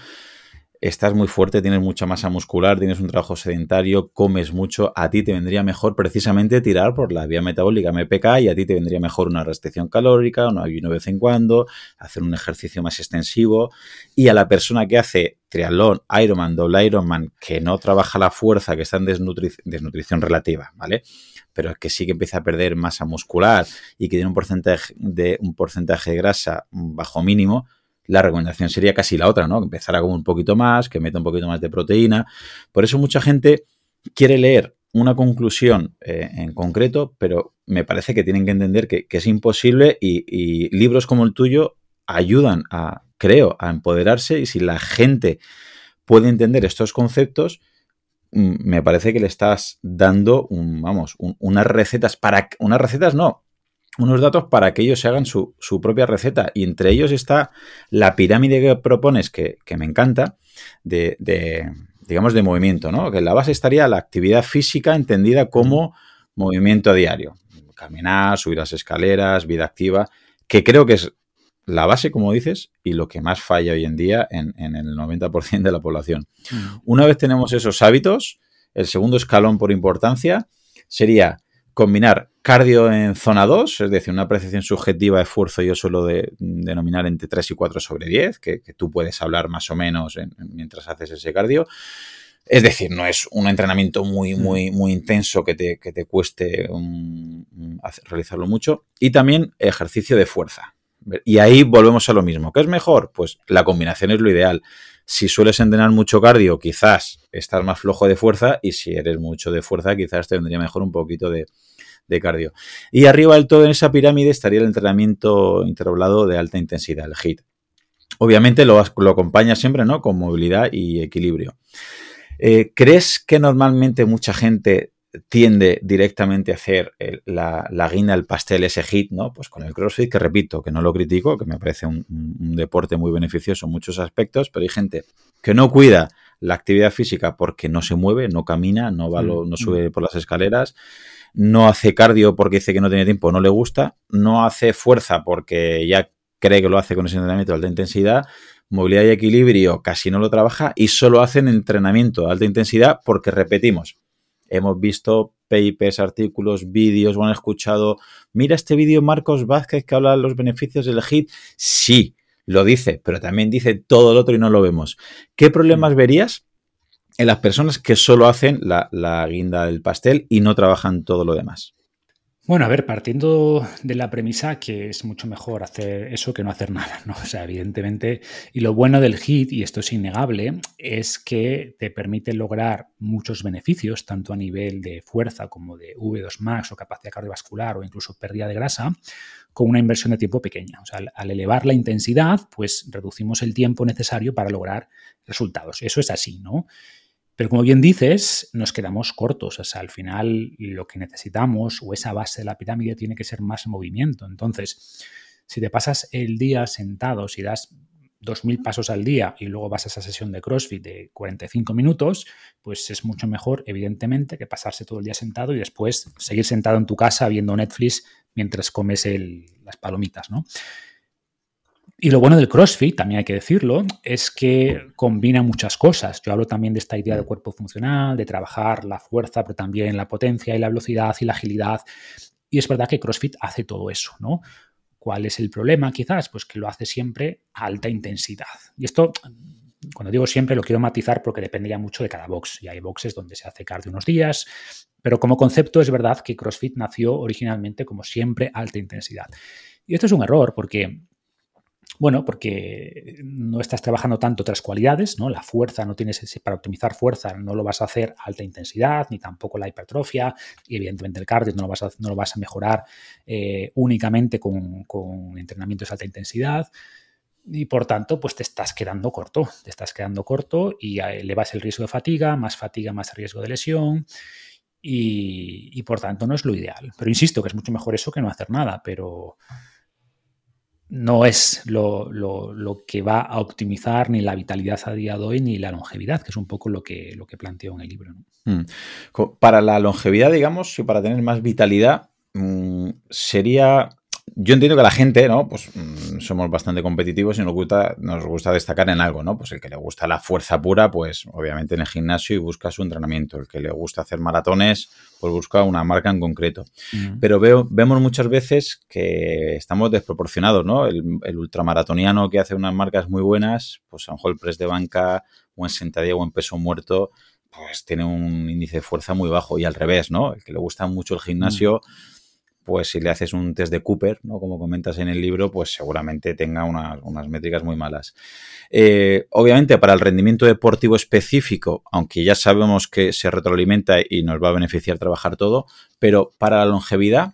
estás muy fuerte, tienes mucha masa muscular, tienes un trabajo sedentario, comes mucho, a ti te vendría mejor precisamente tirar por la vía metabólica MPK y a ti te vendría mejor una restricción calórica, un ayuno de vez en cuando, hacer un ejercicio más extensivo y a la persona que hace triatlón, Ironman, doble Ironman, que no trabaja la fuerza, que está en desnutrición relativa, ¿vale? Pero que sí que empieza a perder masa muscular y que tiene un porcentaje de, un porcentaje de grasa bajo mínimo, la recomendación sería casi la otra, ¿no? Que empezara con un poquito más, que meta un poquito más de proteína. Por eso mucha gente quiere leer una conclusión eh, en concreto, pero me parece que tienen que entender que, es imposible y, libros como el tuyo ayudan a, creo, a empoderarse y si la gente puede entender estos conceptos, Mm, me parece que le estás dando, vamos, unas recetas para, unas recetas no, unos datos para que ellos se hagan su, propia receta. Y entre ellos está la pirámide que propones, que, me encanta, de, digamos, de movimiento, ¿no? Que en la base estaría la actividad física entendida como movimiento diario. Caminar, subir las escaleras, vida activa, que creo que es la base, como dices, y lo que más falla hoy en día en, el 90% de la población. Mm. Una vez tenemos esos hábitos, el segundo escalón por importancia sería combinar cardio en zona 2, es decir, una apreciación subjetiva de esfuerzo yo suelo de, denominar entre 3 y 4 sobre 10, que, tú puedes hablar más o menos mientras haces ese cardio. Es decir, no es un entrenamiento muy, mm. muy, muy intenso que te, que te cueste realizarlo mucho. Y también ejercicio de fuerza. Y ahí volvemos a lo mismo. ¿Qué es mejor? Pues la combinación es lo ideal. Si sueles entrenar mucho cardio, quizás estás más flojo de fuerza y si eres mucho de fuerza, quizás te vendría mejor un poquito de, cardio. Y arriba del todo en esa pirámide estaría el entrenamiento intervalado de alta intensidad, el HIT. Obviamente lo, lo acompaña siempre ¿no? con movilidad y equilibrio. Eh, ¿Crees que normalmente mucha gente tiende directamente a hacer la, la, guinda, el pastel, ese hit, ¿no? Pues con el CrossFit, que repito, que no lo critico, que me parece un, deporte muy beneficioso en muchos aspectos, pero hay gente que no cuida la actividad física porque no se mueve, no camina, no, va no mm, sube mm. por las escaleras, no hace cardio porque dice que no tiene tiempo, no le gusta, no hace fuerza porque ya cree que lo hace con ese entrenamiento de alta intensidad, movilidad y equilibrio casi no lo trabaja y solo hacen entrenamiento de alta intensidad porque repetimos, hemos visto papers, artículos, vídeos o han escuchado, mira este vídeo Marcos Vázquez que habla de los beneficios del HIT. Sí, lo dice, pero también dice todo el otro y no lo vemos. ¿Qué problemas verías en las personas que solo hacen la, la guinda del pastel y no trabajan todo lo demás? Bueno, a ver, partiendo de la premisa que es mucho mejor hacer eso que no hacer nada, ¿no? O sea, evidentemente, y lo bueno del HIT, y esto es innegable, es que te permite lograr muchos beneficios, tanto a nivel de fuerza como de V2 max o capacidad cardiovascular o incluso pérdida de grasa, con una inversión de tiempo pequeña. O sea, al elevar la intensidad, pues reducimos el tiempo necesario para lograr resultados. Eso es así, ¿no? Pero como bien dices, nos quedamos cortos. O sea, al final lo que necesitamos o esa base de la pirámide tiene que ser más movimiento. Entonces, si te pasas el día sentado, si das 2.000 pasos al día y luego vas a esa sesión de CrossFit de 45 minutos, pues es mucho mejor, evidentemente, que pasarse todo el día sentado y después seguir sentado en tu casa viendo Netflix mientras comes las palomitas, ¿no? Y lo bueno del CrossFit, también hay que decirlo, es que combina muchas cosas. Yo hablo también de esta idea de cuerpo funcional, de trabajar la fuerza, pero también la potencia y la velocidad y la agilidad. Y es verdad que CrossFit hace todo eso, ¿no? ¿Cuál es el problema? Quizás, pues que lo hace siempre a alta intensidad. Y esto, cuando digo siempre, lo quiero matizar porque depende ya mucho de cada box. Y hay boxes donde se hace cardio unos días, pero como concepto es verdad que CrossFit nació originalmente como siempre alta intensidad. Y esto es un error porque bueno, porque no estás trabajando tanto otras cualidades, ¿no? La fuerza no tienes, para optimizar fuerza no lo vas a hacer alta intensidad, ni tampoco la hipertrofia, y evidentemente el cardio no lo vas a, no lo vas a mejorar eh, únicamente con, con entrenamientos de alta intensidad. Y por tanto, pues te estás quedando corto, te estás quedando corto y elevas el riesgo de fatiga, más fatiga, más riesgo de lesión. Y, y, por tanto no es lo ideal. Pero insisto que es mucho mejor eso que no hacer nada, pero, no es lo, que va a optimizar ni la vitalidad a día de hoy ni la longevidad, que es un poco lo que, lo que planteo en el libro. Mm. Para la longevidad, digamos, y para tener más vitalidad, mm, sería yo entiendo que la gente, ¿no? Pues mm, somos bastante competitivos y nos gusta, nos gusta destacar en algo, ¿no? Pues el que le gusta la fuerza pura, pues obviamente en el gimnasio y busca su entrenamiento. El que le gusta hacer maratones, pues busca una marca en concreto. Pero veo, vemos muchas veces que estamos desproporcionados, ¿no? El, el, ultramaratoniano que hace unas marcas muy buenas, pues a lo mejor el press de banca o en sentadilla o en peso muerto, pues tiene un índice de fuerza muy bajo. Y al revés, ¿no? El que le gusta mucho el gimnasio pues si le haces un test de Cooper, ¿no? Como comentas en el libro, pues seguramente tenga unas métricas muy malas. Eh, obviamente, para el rendimiento deportivo específico, aunque ya sabemos que se retroalimenta y nos va a beneficiar trabajar todo, pero para la longevidad,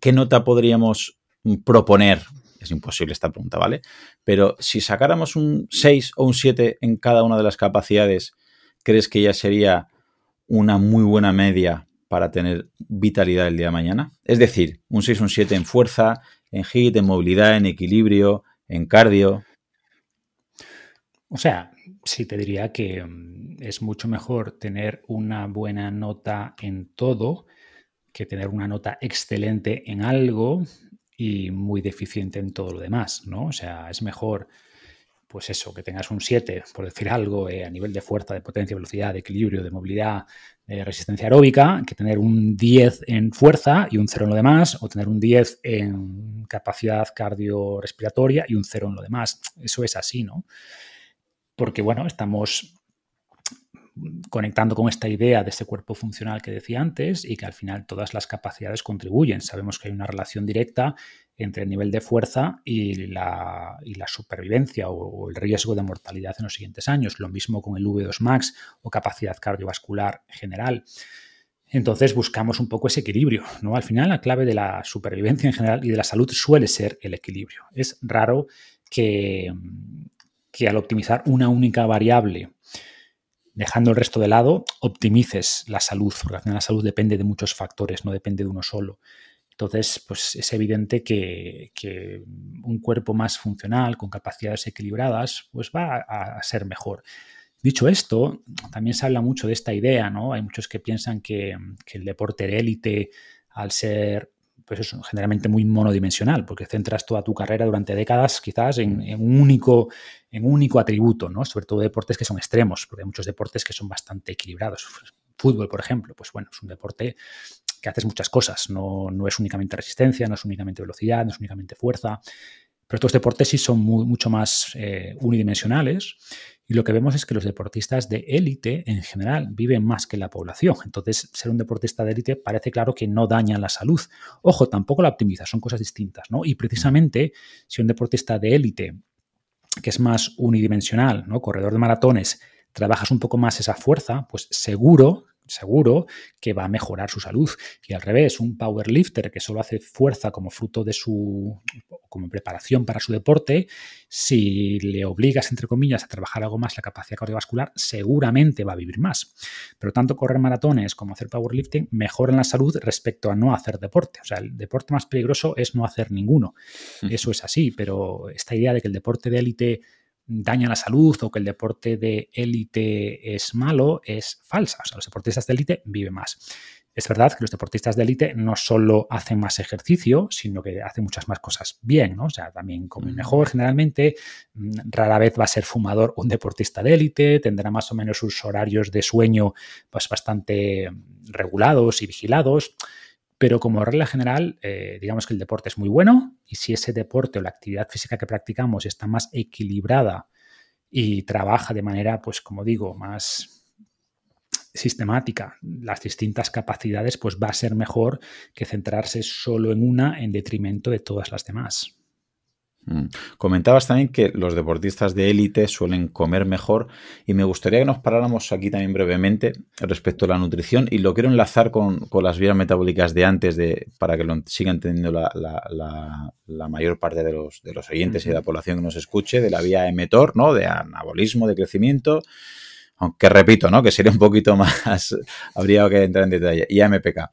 ¿qué nota podríamos proponer? Es imposible esta pregunta, ¿vale? Pero si sacáramos un 6 o un 7 en cada una de las capacidades, ¿crees que ya sería una muy buena media para tener vitalidad el día de mañana? Es decir, un 6, un 7 en fuerza, en HIT, en movilidad, en equilibrio, en cardio. O sea, sí te diría que mm, es mucho mejor tener una buena nota en todo que tener una nota excelente en algo y muy deficiente en todo lo demás, ¿no? O sea, es mejor pues eso, que tengas un 7, por decir algo, eh, a nivel de fuerza, de potencia, velocidad, de equilibrio, de movilidad, de resistencia aeróbica, que tener un 10 en fuerza y un 0 en lo demás, o tener un 10 en capacidad cardiorrespiratoria y un 0 en lo demás. Eso es así, ¿no? Porque, bueno, estamos conectando con esta idea de ese cuerpo funcional que decía antes y que al final todas las capacidades contribuyen. Sabemos que hay una relación directa entre el nivel de fuerza y la, supervivencia o, el riesgo de mortalidad en los siguientes años. Lo mismo con el V2 Max o capacidad cardiovascular general. Entonces buscamos un poco ese equilibrio, ¿no? Al final la clave de la supervivencia en general y de la salud suele ser el equilibrio. Es raro que, que al optimizar una única variable dejando el resto de lado, optimices la salud, porque al final la salud depende de muchos factores, no depende de uno solo. Entonces, pues es evidente que, un cuerpo más funcional, con capacidades equilibradas, pues va a, ser mejor. Dicho esto, también se habla mucho de esta idea, ¿no? Hay muchos que piensan que, el deporte de élite, al ser pues es generalmente muy monodimensional, porque centras toda tu carrera durante décadas quizás en, un único, en un único atributo, ¿no? Sobre todo deportes que son extremos, porque hay muchos deportes que son bastante equilibrados. Fútbol, por ejemplo, pues bueno, es un deporte que haces muchas cosas. No, es únicamente resistencia, no es únicamente velocidad, no es únicamente fuerza. Pero estos deportes sí son mucho más eh, unidimensionales y lo que vemos es que los deportistas de élite en general viven más que la población. Entonces, ser un deportista de élite parece claro que no daña la salud. Ojo, tampoco la optimiza, son cosas distintas, ¿no? Y precisamente si un deportista de élite, que es más unidimensional, ¿no? Corredor de maratones, trabajas un poco más esa fuerza, pues seguro seguro que va a mejorar su salud. Y al revés, un powerlifter que solo hace fuerza como fruto de su, como preparación para su deporte, si le obligas, entre comillas, a trabajar algo más la capacidad cardiovascular, seguramente va a vivir más. Pero tanto correr maratones como hacer powerlifting mejoran la salud respecto a no hacer deporte. O sea, el deporte más peligroso es no hacer ninguno. Eso es así, pero esta idea de que el deporte de élite daña la salud o que el deporte de élite es malo es falsa. O sea, los deportistas de élite viven más. Es verdad que los deportistas de élite no solo hacen más ejercicio, sino que hacen muchas más cosas bien, ¿no? O sea, también comen mejor generalmente. Mm, rara vez va a ser fumador un deportista de élite, tendrá más o menos sus horarios de sueño pues, bastante regulados y vigilados. Pero como regla general, eh, digamos que el deporte es muy bueno y si ese deporte o la actividad física que practicamos está más equilibrada y trabaja de manera, pues como digo, más sistemática, las distintas capacidades, pues va a ser mejor que centrarse solo en una en detrimento de todas las demás. Mm. Comentabas también que los deportistas de élite suelen comer mejor y me gustaría que nos paráramos aquí también brevemente respecto a la nutrición y lo quiero enlazar con, las vías metabólicas de antes de, para que lo siga entendiendo la, mayor parte de los, de los oyentes y de la población que nos escuche, de la vía mTOR, ¿no? de anabolismo, de crecimiento aunque repito, ¿no? Que sería un poquito más, habría que entrar en detalle, y AMPK.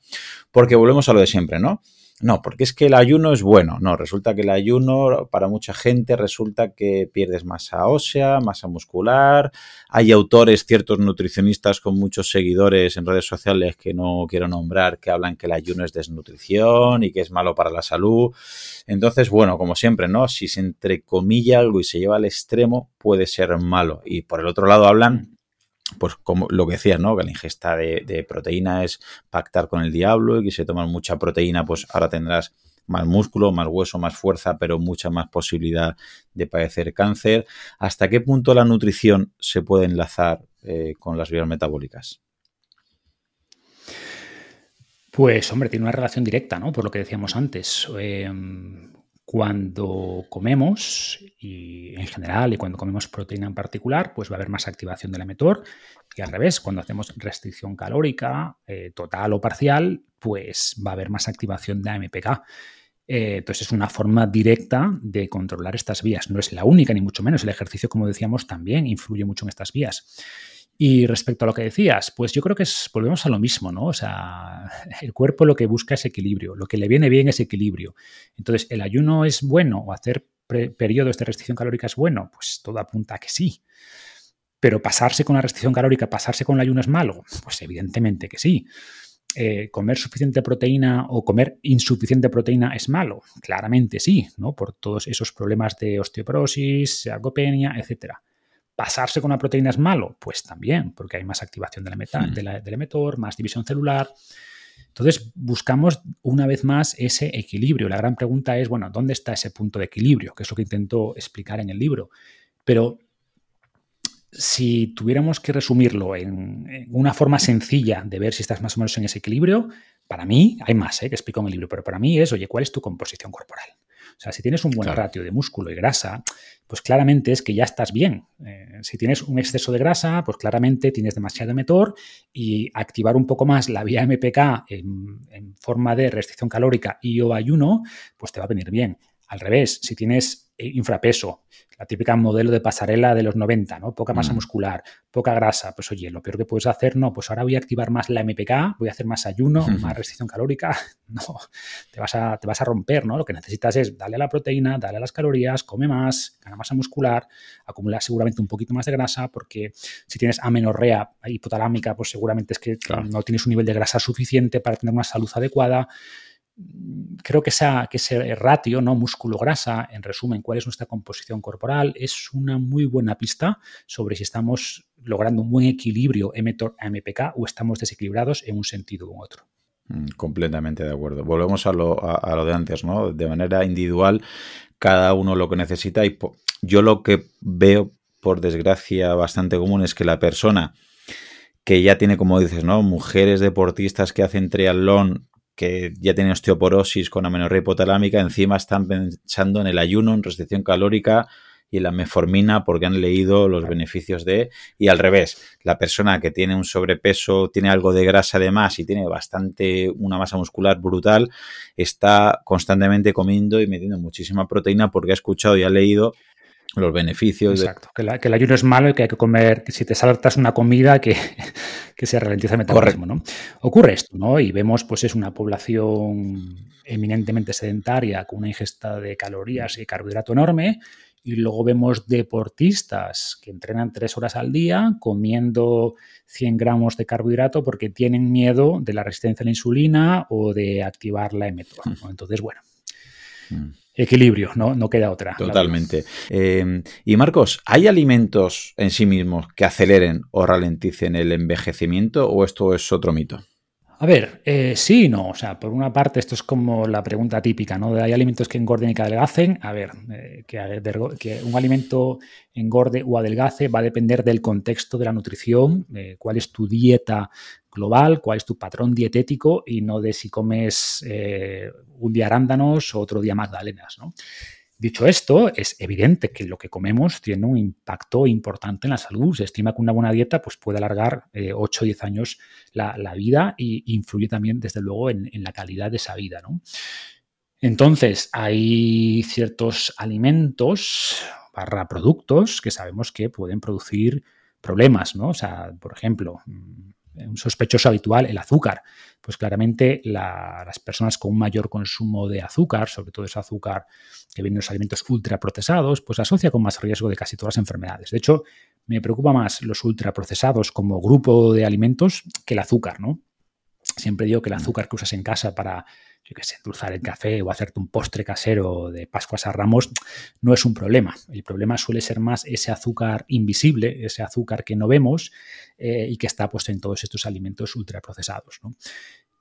Porque volvemos a lo de siempre, ¿no? No, porque es que el ayuno es bueno. No, resulta que el ayuno para mucha gente resulta que pierdes masa ósea, masa muscular. Hay autores, ciertos nutricionistas con muchos seguidores en redes sociales que no quiero nombrar, que hablan que el ayuno es desnutrición y que es malo para la salud. Entonces, bueno, como siempre, ¿no? Si se entrecomilla algo y se lleva al extremo, puede ser malo. Y por el otro lado hablan pues como lo que decías, ¿no? Que la ingesta de, proteína es pactar con el diablo y que si tomas mucha proteína, pues ahora tendrás más músculo, más hueso, más fuerza, pero mucha más posibilidad de padecer cáncer. ¿Hasta qué punto la nutrición se puede enlazar eh, con las vías metabólicas? Pues, hombre, tiene una relación directa, ¿no? Por lo que decíamos antes. Em, cuando comemos, y en general, y cuando comemos proteína en particular, pues va a haber más activación del mTOR. Y al revés, cuando hacemos restricción calórica, eh, total o parcial, pues va a haber más activación de AMPK. Eh, entonces es una forma directa de controlar estas vías. No es la única, ni mucho menos. El ejercicio, como decíamos, también influye mucho en estas vías. Y respecto a lo que decías, pues yo creo que es, volvemos a lo mismo, ¿no? O sea, el cuerpo lo que busca es equilibrio, lo que le viene bien es equilibrio. Entonces, ¿el ayuno es bueno o hacer periodos de restricción calórica es bueno? Pues todo apunta a que sí. Pero pasarse con la restricción calórica, pasarse con el ayuno es malo? Pues evidentemente que sí. Eh, ¿Comer suficiente proteína o comer insuficiente proteína es malo? Claramente sí, ¿no? Por todos esos problemas de osteoporosis, sarcopenia, etcétera. ¿Pasarse con la proteína es malo? Pues también, porque hay más activación de la meta, del emetor, más división celular. Entonces, buscamos una vez más ese equilibrio. La gran pregunta es, bueno, ¿dónde está ese punto de equilibrio? Que es lo que intento explicar en el libro. Pero si tuviéramos que resumirlo en, una forma sencilla de ver si estás más o menos en ese equilibrio, para mí, hay más ¿eh? que explico en el libro, pero para mí es, oye, ¿cuál es tu composición corporal? O sea, si tienes un buen ratio de músculo y grasa, pues claramente es que ya estás bien. Eh, si tienes un exceso de grasa, pues claramente tienes demasiado metor y activar un poco más la vía MPK en, en forma de restricción calórica y o ayuno, pues te va a venir bien. Al revés, si tienes eh, infrapeso, la típica modelo de pasarela de los 90, ¿no? Poca masa mm. muscular, poca grasa. Pues oye, lo peor que puedes hacer, no, pues ahora voy a activar más la MPK, voy a hacer más ayuno, más restricción calórica. No, te vas, a, te vas a romper, ¿no? Lo que necesitas es darle a la proteína, darle a las calorías, come más, gana masa muscular, acumula seguramente un poquito más de grasa, porque si tienes amenorrea hipotalámica, pues seguramente es que no tienes un nivel de grasa suficiente para tener una salud adecuada creo que, esa, que ese ratio, ¿no? músculo-grasa, en resumen, cuál es nuestra composición corporal, es una muy buena pista sobre si estamos logrando un buen equilibrio mTOR-AMPK o estamos desequilibrados en un sentido u otro. Mm, completamente de acuerdo. Volvemos a lo, a, lo de antes, ¿no? De manera individual, cada uno lo que necesita y yo lo que veo, por desgracia, bastante común es que la persona que ya tiene, como dices, ¿no? Mujeres deportistas que hacen triatlón que ya tienen osteoporosis con amenorrea hipotalámica, encima están pensando en el ayuno, en restricción calórica y en la meformina porque han leído los beneficios de... Y al revés, la persona que tiene un sobrepeso, tiene algo de grasa de más y tiene bastante, una masa muscular brutal, está constantemente comiendo y metiendo muchísima proteína porque ha escuchado y ha leído los beneficios. Exacto, que, el ayuno es malo y que hay que comer, que si te saltas una comida que, que se ralentiza el metabolismo, ¿no? Ocurre esto, ¿no? Y vemos, pues es una población eminentemente sedentaria con una ingesta de calorías y carbohidrato enorme Y luego vemos deportistas que entrenan tres horas al día comiendo 100 gramos de carbohidrato porque tienen miedo de la resistencia a la insulina o de activar la mTOR. Entonces, bueno. Equilibrio, no, no queda otra. Totalmente. Eh, y Marcos, ¿hay alimentos en sí mismos que aceleren o ralenticen el envejecimiento o esto es otro mito? A ver, eh, sí y no. O sea, por una parte, esto es como la pregunta típica, ¿no? ¿Hay alimentos que engorden y que adelgacen? A ver, eh, que, un alimento engorde o adelgace va a depender del contexto de la nutrición, cuál es tu dieta global, cuál es tu patrón dietético y no de si comes eh, un día arándanos o otro día magdalenas, ¿no? Dicho esto, es evidente que lo que comemos tiene un impacto importante en la salud. Se estima que una buena dieta pues, puede alargar 8 eh, o 10 años la, vida e influye también, desde luego, en, la calidad de esa vida. Entonces, hay ciertos alimentos barra productos que sabemos que pueden producir problemas, ¿no? O sea, por ejemplo, un sospechoso habitual, el azúcar. Pues claramente las personas con un mayor consumo de azúcar, sobre todo ese azúcar que viene de los alimentos ultraprocesados, pues asocia con más riesgo de casi todas las enfermedades. De hecho, me preocupa más los ultraprocesados como grupo de alimentos que el azúcar, ¿no? Siempre digo que el azúcar que usas en casa para yo qué sé, endulzar el café o hacerte un postre casero de Pascuas a Ramos, no es un problema. El problema suele ser más ese azúcar invisible, ese azúcar que no vemos eh, y que está puesto en todos estos alimentos ultraprocesados.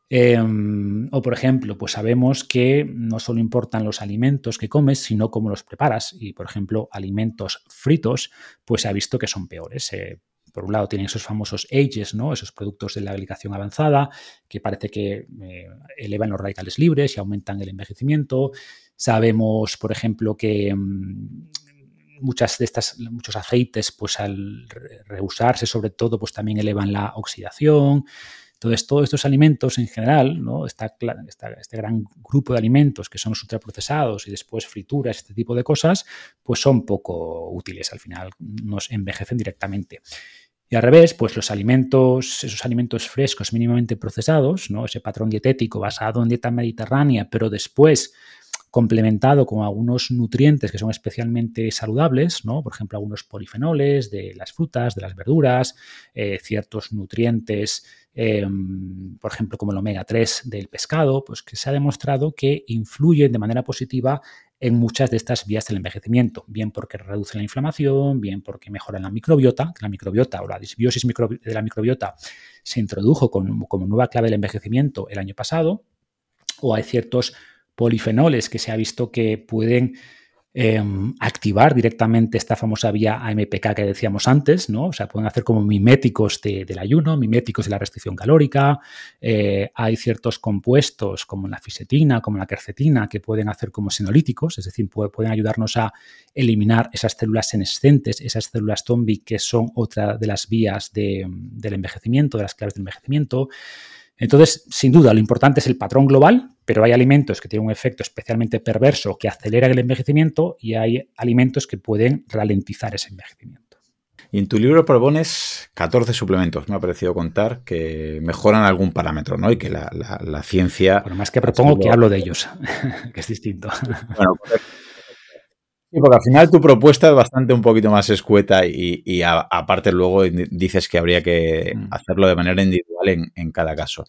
Em, o por ejemplo, pues sabemos que no solo importan los alimentos que comes, sino cómo los preparas. Y por ejemplo, alimentos fritos, pues se ha visto que son peores. Eh, por un lado tienen esos famosos ages, ¿no? esos productos de la aplicación avanzada, que parece que eh, elevan los radicales libres y aumentan el envejecimiento. Sabemos, por ejemplo, que mm, muchas de estas, muchos aceites, pues al reusarse sobre todo, pues también elevan la oxidación. Entonces, todos estos alimentos en general, ¿no? este gran grupo de alimentos que son los ultraprocesados y después frituras, este tipo de cosas, pues son poco útiles. Al final nos envejecen directamente. Y al revés, pues los alimentos, esos alimentos frescos mínimamente procesados, ¿no? ese patrón dietético basado en dieta mediterránea, pero después complementado con algunos nutrientes que son especialmente saludables, ¿no? por ejemplo, algunos polifenoles de las frutas, de las verduras, eh, ciertos nutrientes, em, por ejemplo, como el omega 3 del pescado, pues que se ha demostrado que influyen de manera positiva en muchas de estas vías del envejecimiento, bien porque reducen la inflamación, bien porque mejoran la microbiota, la microbiota o la disbiosis de la microbiota se introdujo como nueva clave del envejecimiento el año pasado, o hay ciertos polifenoles que se ha visto que pueden Em, activar directamente esta famosa vía AMPK que decíamos antes, ¿no? O sea, pueden hacer como miméticos del ayuno, miméticos de la restricción calórica. Eh, hay ciertos compuestos como la fisetina, como la quercetina, que pueden hacer como senolíticos, es decir, pueden ayudarnos a eliminar esas células senescentes, esas células zombie que son otra de las vías del envejecimiento, de las claves del envejecimiento. Entonces, sin duda, lo importante es el patrón global, pero hay alimentos que tienen un efecto especialmente perverso que acelera el envejecimiento y hay alimentos que pueden ralentizar ese envejecimiento. Y en tu libro propones 14 suplementos, me ha parecido contar, que mejoran algún parámetro, ¿no? Y que la, ciencia... Bueno, más que propongo que hablo de ellos, que es distinto. Bueno, Sí, porque al final tu propuesta es bastante un poquito más escueta y, aparte luego dices que habría que mm. hacerlo de manera individual en, cada caso.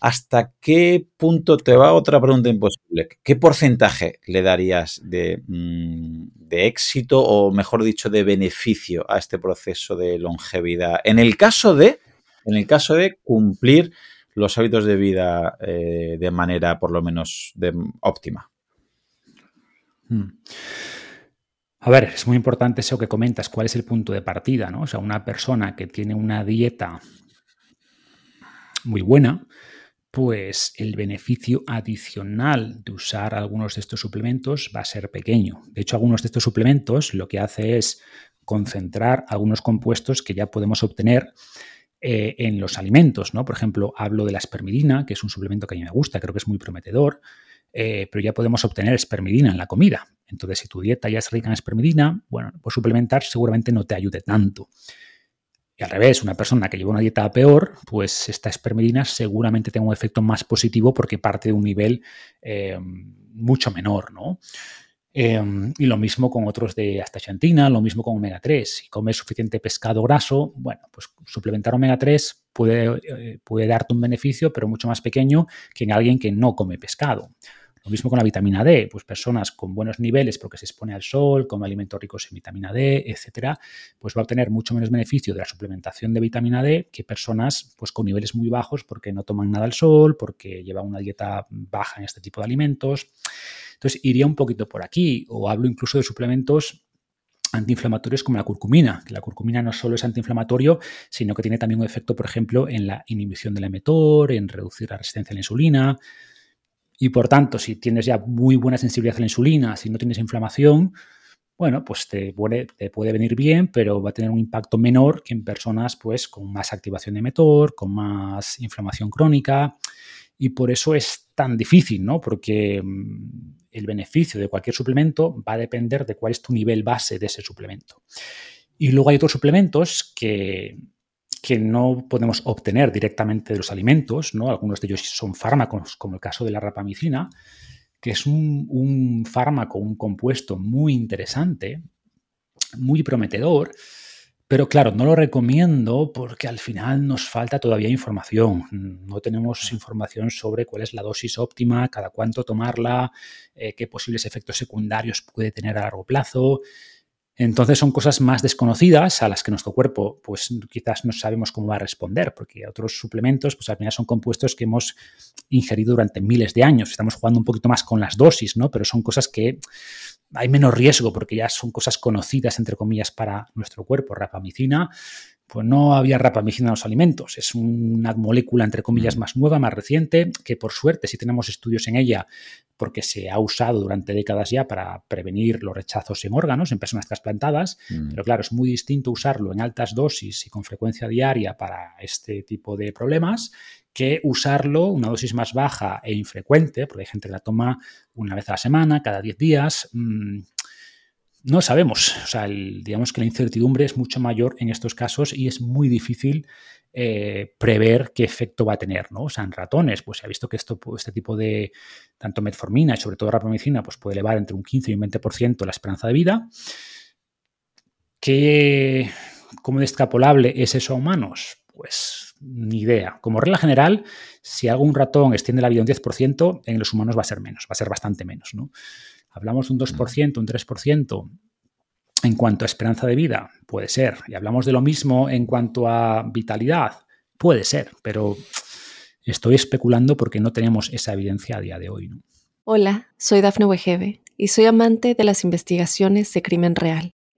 ¿Hasta qué punto te va otra pregunta imposible? ¿Qué porcentaje le darías de, mm, de, éxito o, mejor dicho, de beneficio a este proceso de longevidad? En el caso de, en el caso de cumplir los hábitos de vida eh, de manera por lo menos óptima. Mm. A ver, es muy importante eso que comentas, cuál es el punto de partida, ¿no? O sea, una persona que tiene una dieta muy buena, pues el beneficio adicional de usar algunos de estos suplementos va a ser pequeño. De hecho, algunos de estos suplementos lo que hace es concentrar algunos compuestos que ya podemos obtener eh, en los alimentos, ¿no? Por ejemplo, hablo de la espermidina, que es un suplemento que a mí me gusta, creo que es muy prometedor. Eh, pero ya podemos obtener espermidina en la comida. Entonces, si tu dieta ya es rica en espermidina, bueno, pues suplementar seguramente no te ayude tanto. Y al revés, una persona que lleva una dieta peor, pues esta espermidina seguramente tenga un efecto más positivo porque parte de un nivel eh, mucho menor, ¿no? Em, y lo mismo con otros de astaxantina, lo mismo con omega 3. Si comes suficiente pescado graso, bueno, pues suplementar omega 3 puede, eh, puede darte un beneficio, pero mucho más pequeño que en alguien que no come pescado. Lo mismo con la vitamina D, pues personas con buenos niveles porque se expone al sol, come alimentos ricos en vitamina D, etcétera, pues va a obtener mucho menos beneficio de la suplementación de vitamina D que personas pues con niveles muy bajos porque no toman nada al sol, porque llevan una dieta baja en este tipo de alimentos. Entonces, iría un poquito por aquí o hablo incluso de suplementos antiinflamatorios como la curcumina, que la curcumina no solo es antiinflamatorio, sino que tiene también un efecto, por ejemplo, en la inhibición del emetor, en reducir la resistencia a la insulina. Y por tanto, si tienes ya muy buena sensibilidad a la insulina, si no tienes inflamación, bueno, pues te puede, venir bien, pero va a tener un impacto menor que en personas pues, con más activación de emetor, con más inflamación crónica. Y por eso es tan difícil, ¿no? Porque mm, el beneficio de cualquier suplemento va a depender de cuál es tu nivel base de ese suplemento. Y luego hay otros suplementos que, que no podemos obtener directamente de los alimentos, ¿no? Algunos de ellos son fármacos, como el caso de la rapamicina, que es un, un fármaco, un compuesto muy interesante, muy prometedor, pero claro, no lo recomiendo porque al final nos falta todavía información. No tenemos información sobre cuál es la dosis óptima, cada cuánto tomarla, eh, qué posibles efectos secundarios puede tener a largo plazo. Entonces son cosas más desconocidas a las que nuestro cuerpo pues quizás no sabemos cómo va a responder, porque otros suplementos pues al final son compuestos que hemos ingerido durante miles de años. Estamos jugando un poquito más con las dosis, ¿no? Pero son cosas que hay menos riesgo porque ya son cosas conocidas, entre comillas, para nuestro cuerpo. Rapamicina, pues no había rapamicina en los alimentos. Es una molécula, entre comillas, mm. más nueva, más reciente, que por suerte, si tenemos estudios en ella, porque se ha usado durante décadas ya para prevenir los rechazos en órganos en personas trasplantadas. Mm. Pero claro, es muy distinto usarlo en altas dosis y con frecuencia diaria para este tipo de problemas que usarlo una dosis más baja e infrecuente, porque hay gente que la toma una vez a la semana, cada 10 días. Mm, no sabemos, o sea, digamos que la incertidumbre es mucho mayor en estos casos y es muy difícil eh, prever qué efecto va a tener, ¿no? O sea, en ratones, pues se ha visto que esto, este tipo de, tanto metformina y sobre todo rapamicina, pues puede elevar entre un 15 y un 20% la esperanza de vida. ¿Qué, ¿Cómo de extrapolable es eso a humanos? Pues ni idea. Como regla general, si algún ratón extiende la vida un 10%, en los humanos va a ser menos, va a ser bastante menos. ¿no? Hablamos de un 2%, un 3% en cuanto a esperanza de vida, puede ser. Y hablamos de lo mismo en cuanto a vitalidad, puede ser, pero estoy especulando porque no tenemos esa evidencia a día de hoy. Hola, soy Dafne Wegebe y soy amante de las investigaciones de crimen real.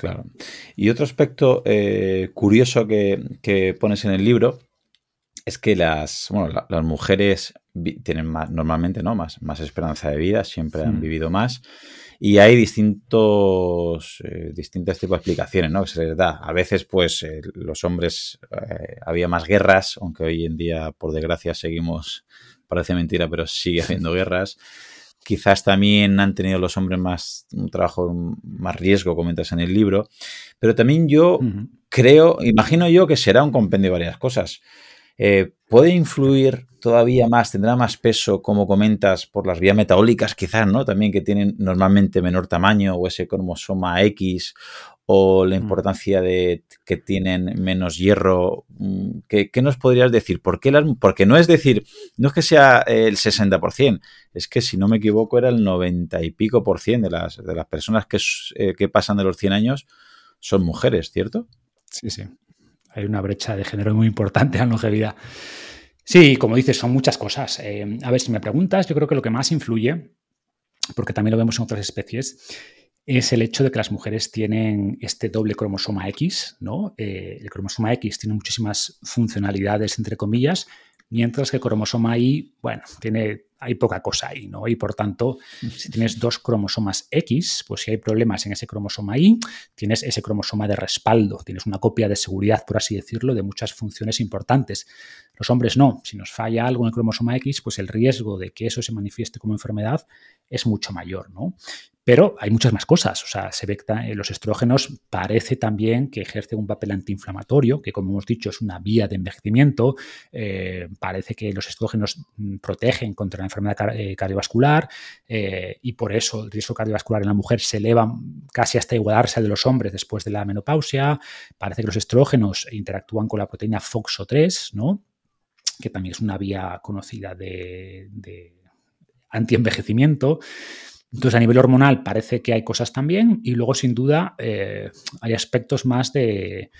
Claro. Y otro aspecto eh, curioso que, pones en el libro es que las, bueno, las mujeres tienen más, normalmente ¿no? más, más esperanza de vida, siempre han hmm. vivido más. Y hay distintos, eh, distintos tipos de explicaciones ¿no? que se les da. A veces, pues, eh, los hombres había más guerras, aunque hoy en día, por desgracia, seguimos, parece mentira, pero sigue habiendo guerras. Quizás también han tenido los hombres más un trabajo más riesgo, comentas en el libro. Pero también yo creo, imagino yo que será un compendio de varias cosas. Eh, ¿Puede influir todavía más, tendrá más peso, como comentas, por las vías metabólicas, quizás, ¿no? También que tienen normalmente menor tamaño o ese cromosoma X o la mm. importancia de que tienen menos hierro. Mm, ¿Qué, nos podrías decir? ¿Por qué las, porque no es decir, no es que sea el 60%, es que si no me equivoco era el 90 y pico por cien de las, de las personas que, eh, que pasan de los 100 años son mujeres, ¿cierto? Sí, sí. Hay una brecha de género muy importante en la longevidad. Sí, como dices, son muchas cosas. Eh, a ver, si me preguntas, yo creo que lo que más influye, porque también lo vemos en otras especies, es el hecho de que las mujeres tienen este doble cromosoma X, ¿no? Eh, el cromosoma X tiene muchísimas funcionalidades, entre comillas, mientras que el cromosoma Y, bueno, tiene hay poca cosa ahí, ¿no? Y por tanto, si tienes dos cromosomas X, pues si hay problemas en ese cromosoma Y, tienes ese cromosoma de respaldo, tienes una copia de seguridad, por así decirlo, de muchas funciones importantes. Los hombres no, si nos falla algo en el cromosoma X, pues el riesgo de que eso se manifieste como enfermedad es mucho mayor, ¿no? Pero hay muchas más cosas. O sea, se ve que eh, los estrógenos parece también que ejercen un papel antiinflamatorio, que como hemos dicho es una vía de envejecimiento. Eh, parece que los estrógenos mm, protegen contra la enfermedad eh, cardiovascular y por eso el riesgo cardiovascular en la mujer se eleva casi hasta igualarse al de los hombres después de la menopausia. Parece que los estrógenos interactúan con la proteína FOXO3, ¿no? que también es una vía conocida de, de antienvejecimiento. Entonces, a nivel hormonal parece que hay cosas también y luego, sin duda, eh, hay aspectos más de,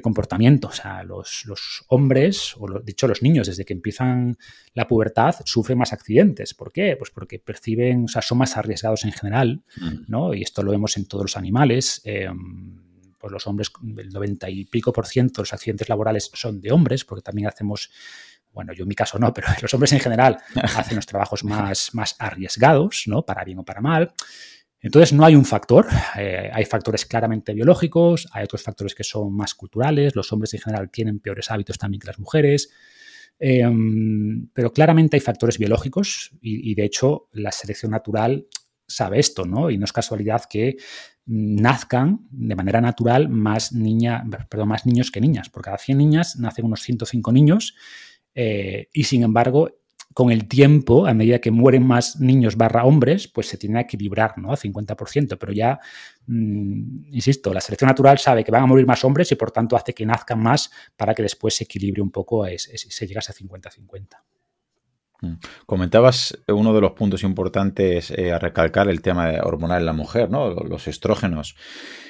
comportamiento. O sea, los, hombres, o de hecho los niños, desde que empiezan la pubertad, sufren más accidentes. ¿Por qué? Pues porque perciben, o sea, son más arriesgados en general, mm. ¿no? Y esto lo vemos en todos los animales. Em, pues los hombres, el 90 y pico por ciento de los accidentes laborales son de hombres, porque también hacemos bueno, yo en mi caso no, pero los hombres en general hacen los trabajos más, más arriesgados, ¿no? Para bien o para mal. Entonces no hay un factor, eh, hay factores claramente biológicos, hay otros factores que son más culturales, los hombres en general tienen peores hábitos también que las mujeres, em, pero claramente hay factores biológicos y, de hecho la selección natural sabe esto, ¿no? Y no es casualidad que nazcan de manera natural más, niña, perdón, más niños que niñas. Por cada 100 niñas nacen unos 105 niños eh, y sin embargo, con el tiempo, a medida que mueren más niños barra hombres, pues se tiene que equilibrar, ¿no? A 50%, pero ya, mm, insisto, la selección natural sabe que van a morir más hombres y por tanto hace que nazcan más para que después se equilibre un poco, y se llegase a 50-50. Mm. Comentabas uno de los puntos importantes eh, a recalcar, el tema hormonal en la mujer, ¿no? Los estrógenos.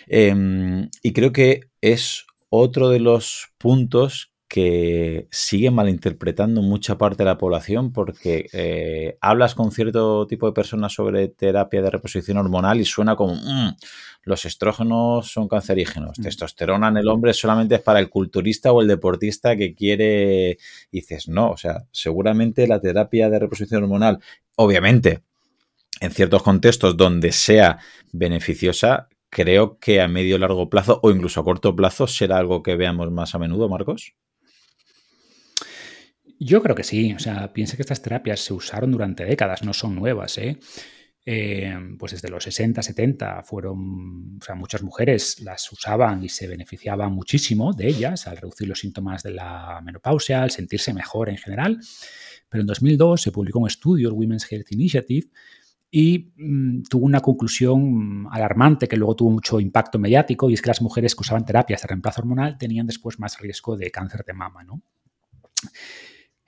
Em, y creo que es otro de los puntos que sigue malinterpretando mucha parte de la población porque eh, hablas con cierto tipo de personas sobre terapia de reposición hormonal y suena como mm, los estrógenos son cancerígenos, mm. testosterona en el hombre solamente es para el culturista o el deportista que quiere, y dices, no, o sea, seguramente la terapia de reposición hormonal, obviamente, en ciertos contextos donde sea beneficiosa, creo que a medio largo plazo o incluso a corto plazo será algo que veamos más a menudo, Marcos. Yo creo que sí. O sea, piensa que estas terapias se usaron durante décadas, no son nuevas. ¿eh? Eh, pues desde los 60, 70 fueron, o sea, muchas mujeres las usaban y se beneficiaban muchísimo de ellas al reducir los síntomas de la menopausia, al sentirse mejor en general. Pero en 2002 se publicó un estudio, el Women's Health Initiative, y mm, tuvo una conclusión alarmante que luego tuvo mucho impacto mediático y es que las mujeres que usaban terapias de reemplazo hormonal tenían después más riesgo de cáncer de mama, ¿no?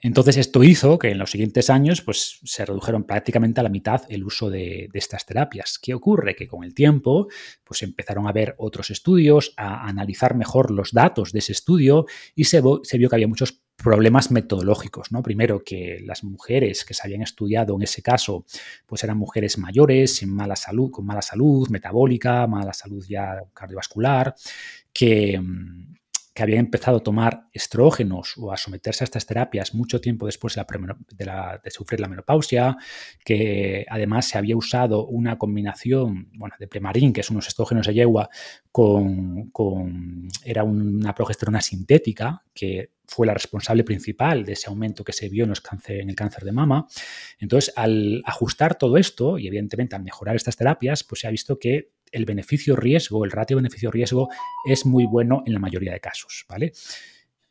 Entonces esto hizo que en los siguientes años pues, se redujeron prácticamente a la mitad el uso de, estas terapias. ¿Qué ocurre? Que con el tiempo pues, empezaron a ver otros estudios, a analizar mejor los datos de ese estudio y se, se vio que había muchos problemas metodológicos, ¿no? Primero que las mujeres que se habían estudiado en ese caso, pues eran mujeres mayores, sin mala salud, con mala salud metabólica, mala salud ya cardiovascular, que, mm, que habían empezado a tomar estrógenos o a someterse a estas terapias mucho tiempo después de, sufrir la menopausia, que además se había usado una combinación bueno, de premarín, que son unos estrógenos de yegua, con, era una progesterona sintética, que fue la responsable principal de ese aumento que se vio en, en el cáncer de mama. Entonces, al ajustar todo esto y evidentemente al mejorar estas terapias, pues se ha visto que el beneficio-riesgo, el ratio beneficio-riesgo es muy bueno en la mayoría de casos, ¿vale?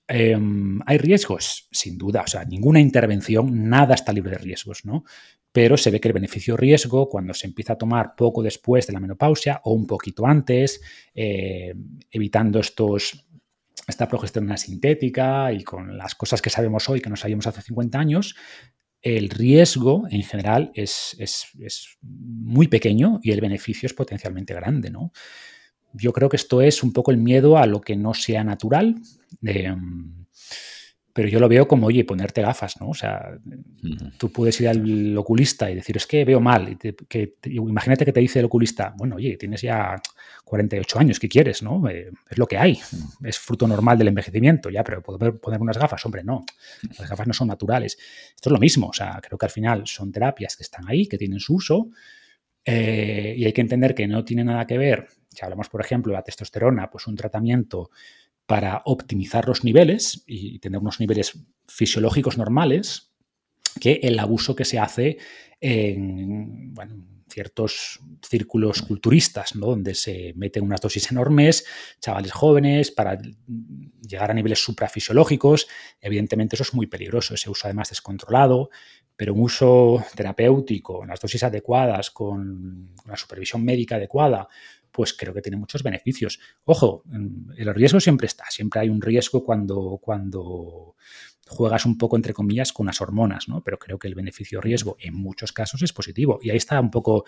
Em, ¿Hay riesgos? Sin duda, o sea, ninguna intervención, nada está libre de riesgos, ¿no? Pero se ve que el beneficio-riesgo, cuando se empieza a tomar poco después de la menopausia o un poquito antes, eh, evitando estos, esta progesterona sintética y con las cosas que sabemos hoy que no sabíamos hace 50 años, el riesgo en general es, muy pequeño y el beneficio es potencialmente grande, ¿no? Yo creo que esto es un poco el miedo a lo que no sea natural. Em, pero yo lo veo como, oye, ponerte gafas, ¿no? O sea, tú puedes ir al oculista y decir, es que veo mal. Y que, imagínate que te dice el oculista, bueno, oye, tienes ya 48 años, ¿qué quieres, no? Eh, es lo que hay, es fruto normal del envejecimiento, ya, pero poder poner unas gafas, hombre, no. Las gafas no son naturales. Esto es lo mismo, o sea, creo que al final son terapias que están ahí, que tienen su uso, eh, y hay que entender que no tiene nada que ver, si hablamos, por ejemplo, de la testosterona, pues un tratamiento para optimizar los niveles y tener unos niveles fisiológicos normales que el abuso que se hace en ciertos círculos culturistas, ¿no? donde se meten unas dosis enormes, chavales jóvenes, para llegar a niveles suprafisiológicos. Evidentemente eso es muy peligroso, ese uso además descontrolado, pero un uso terapéutico, las dosis adecuadas, con la supervisión médica adecuada, pues creo que tiene muchos beneficios. Ojo, el riesgo siempre está, siempre hay un riesgo cuando, cuando juegas un poco, entre comillas, con las hormonas, ¿no? Pero creo que el beneficio-riesgo en muchos casos es positivo. Y ahí está un poco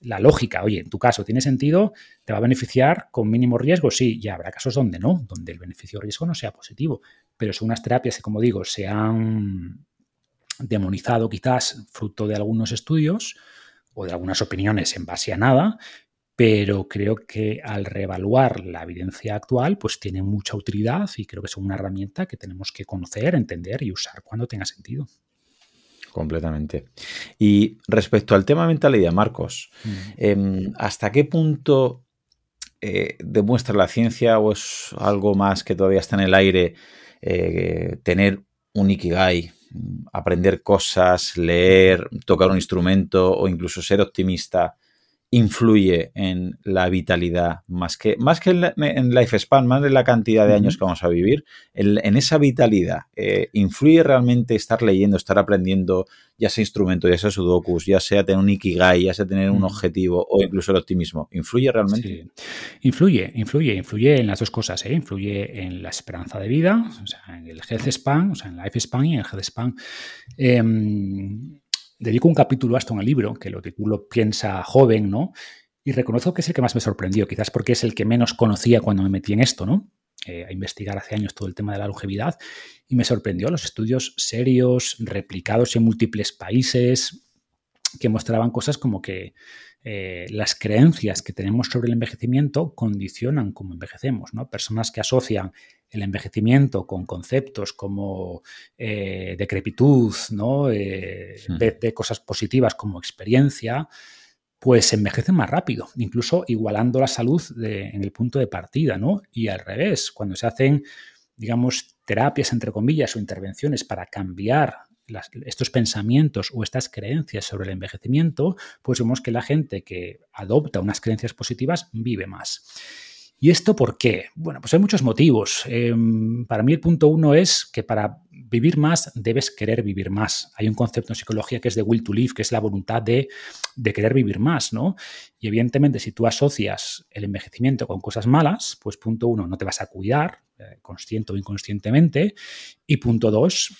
la lógica. Oye, en tu caso, ¿tiene sentido? ¿Te va a beneficiar con mínimo riesgo? Sí, ya habrá casos donde no, donde el beneficio-riesgo no sea positivo. Pero son unas terapias que, como digo, se han demonizado quizás fruto de algunos estudios o de algunas opiniones en base a nada, pero creo que al reevaluar la evidencia actual, pues tiene mucha utilidad y creo que es una herramienta que tenemos que conocer, entender y usar cuando tenga sentido. Completamente. Y respecto al tema mentalidad, Marcos, mm. em, ¿hasta qué punto eh, demuestra la ciencia o es algo más que todavía está en el aire eh, tener un ikigai, aprender cosas, leer, tocar un instrumento o incluso ser optimista? Influye en la vitalidad, más que, más que en, lifespan, más en la cantidad de años que vamos a vivir, en, esa vitalidad, eh, ¿influye realmente estar leyendo, estar aprendiendo, ya sea instrumento, ya sea sudokus, ya sea tener un ikigai, ya sea tener un objetivo o incluso el optimismo? ¿Influye realmente? Influye, influye, influye en las dos cosas, ¿eh? influye en la esperanza de vida, o sea, en el health span, o sea, en lifespan y en el health span. Em, dedico un capítulo a esto en el libro, que lo titulo Piensa joven, ¿no? Y reconozco que es el que más me sorprendió, quizás porque es el que menos conocía cuando me metí en esto, ¿no? Eh, a investigar hace años todo el tema de la longevidad y me sorprendió los estudios serios, replicados en múltiples países, que mostraban cosas como que eh, las creencias que tenemos sobre el envejecimiento condicionan cómo envejecemos. ¿no? Personas que asocian el envejecimiento con conceptos como eh, decrepitud, ¿no? Eh, hmm. de, cosas positivas como experiencia, pues envejecen más rápido, incluso igualando la salud en el punto de partida. ¿no? Y al revés, cuando se hacen, digamos, terapias, entre comillas, o intervenciones para cambiar estos pensamientos o estas creencias sobre el envejecimiento, pues vemos que la gente que adopta unas creencias positivas vive más. ¿Y esto por qué? Bueno, pues hay muchos motivos. Em, para mí el punto uno es que para vivir más debes querer vivir más. Hay un concepto en psicología que es de will to live, que es la voluntad de, querer vivir más, ¿no? Y evidentemente si tú asocias el envejecimiento con cosas malas, pues punto uno, no te vas a cuidar, eh, consciente o inconscientemente. Y punto dos,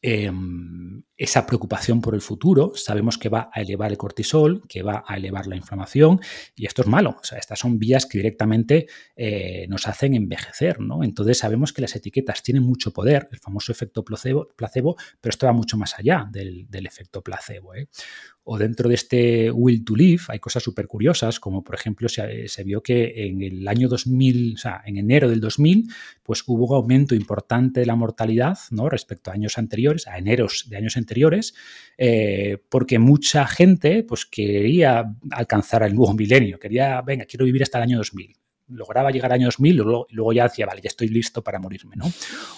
Em, esa preocupación por el futuro, sabemos que va a elevar el cortisol, que va a elevar la inflamación y esto es malo. O sea, estas son vías que directamente eh, nos hacen envejecer, ¿no? Entonces sabemos que las etiquetas tienen mucho poder, el famoso efecto placebo, placebo pero esto va mucho más allá del, efecto placebo. ¿eh? o dentro de este Will to Live hay cosas súper curiosas, como por ejemplo se, vio que en el año 2000, o sea, en enero del 2000, pues hubo un aumento importante de la mortalidad ¿no? respecto a años anteriores, a eneros de años anteriores, eh, porque mucha gente pues quería alcanzar el nuevo milenio, quería, venga, quiero vivir hasta el año 2000 lograba llegar al año 2000 y luego, ya decía, vale, ya estoy listo para morirme, ¿no?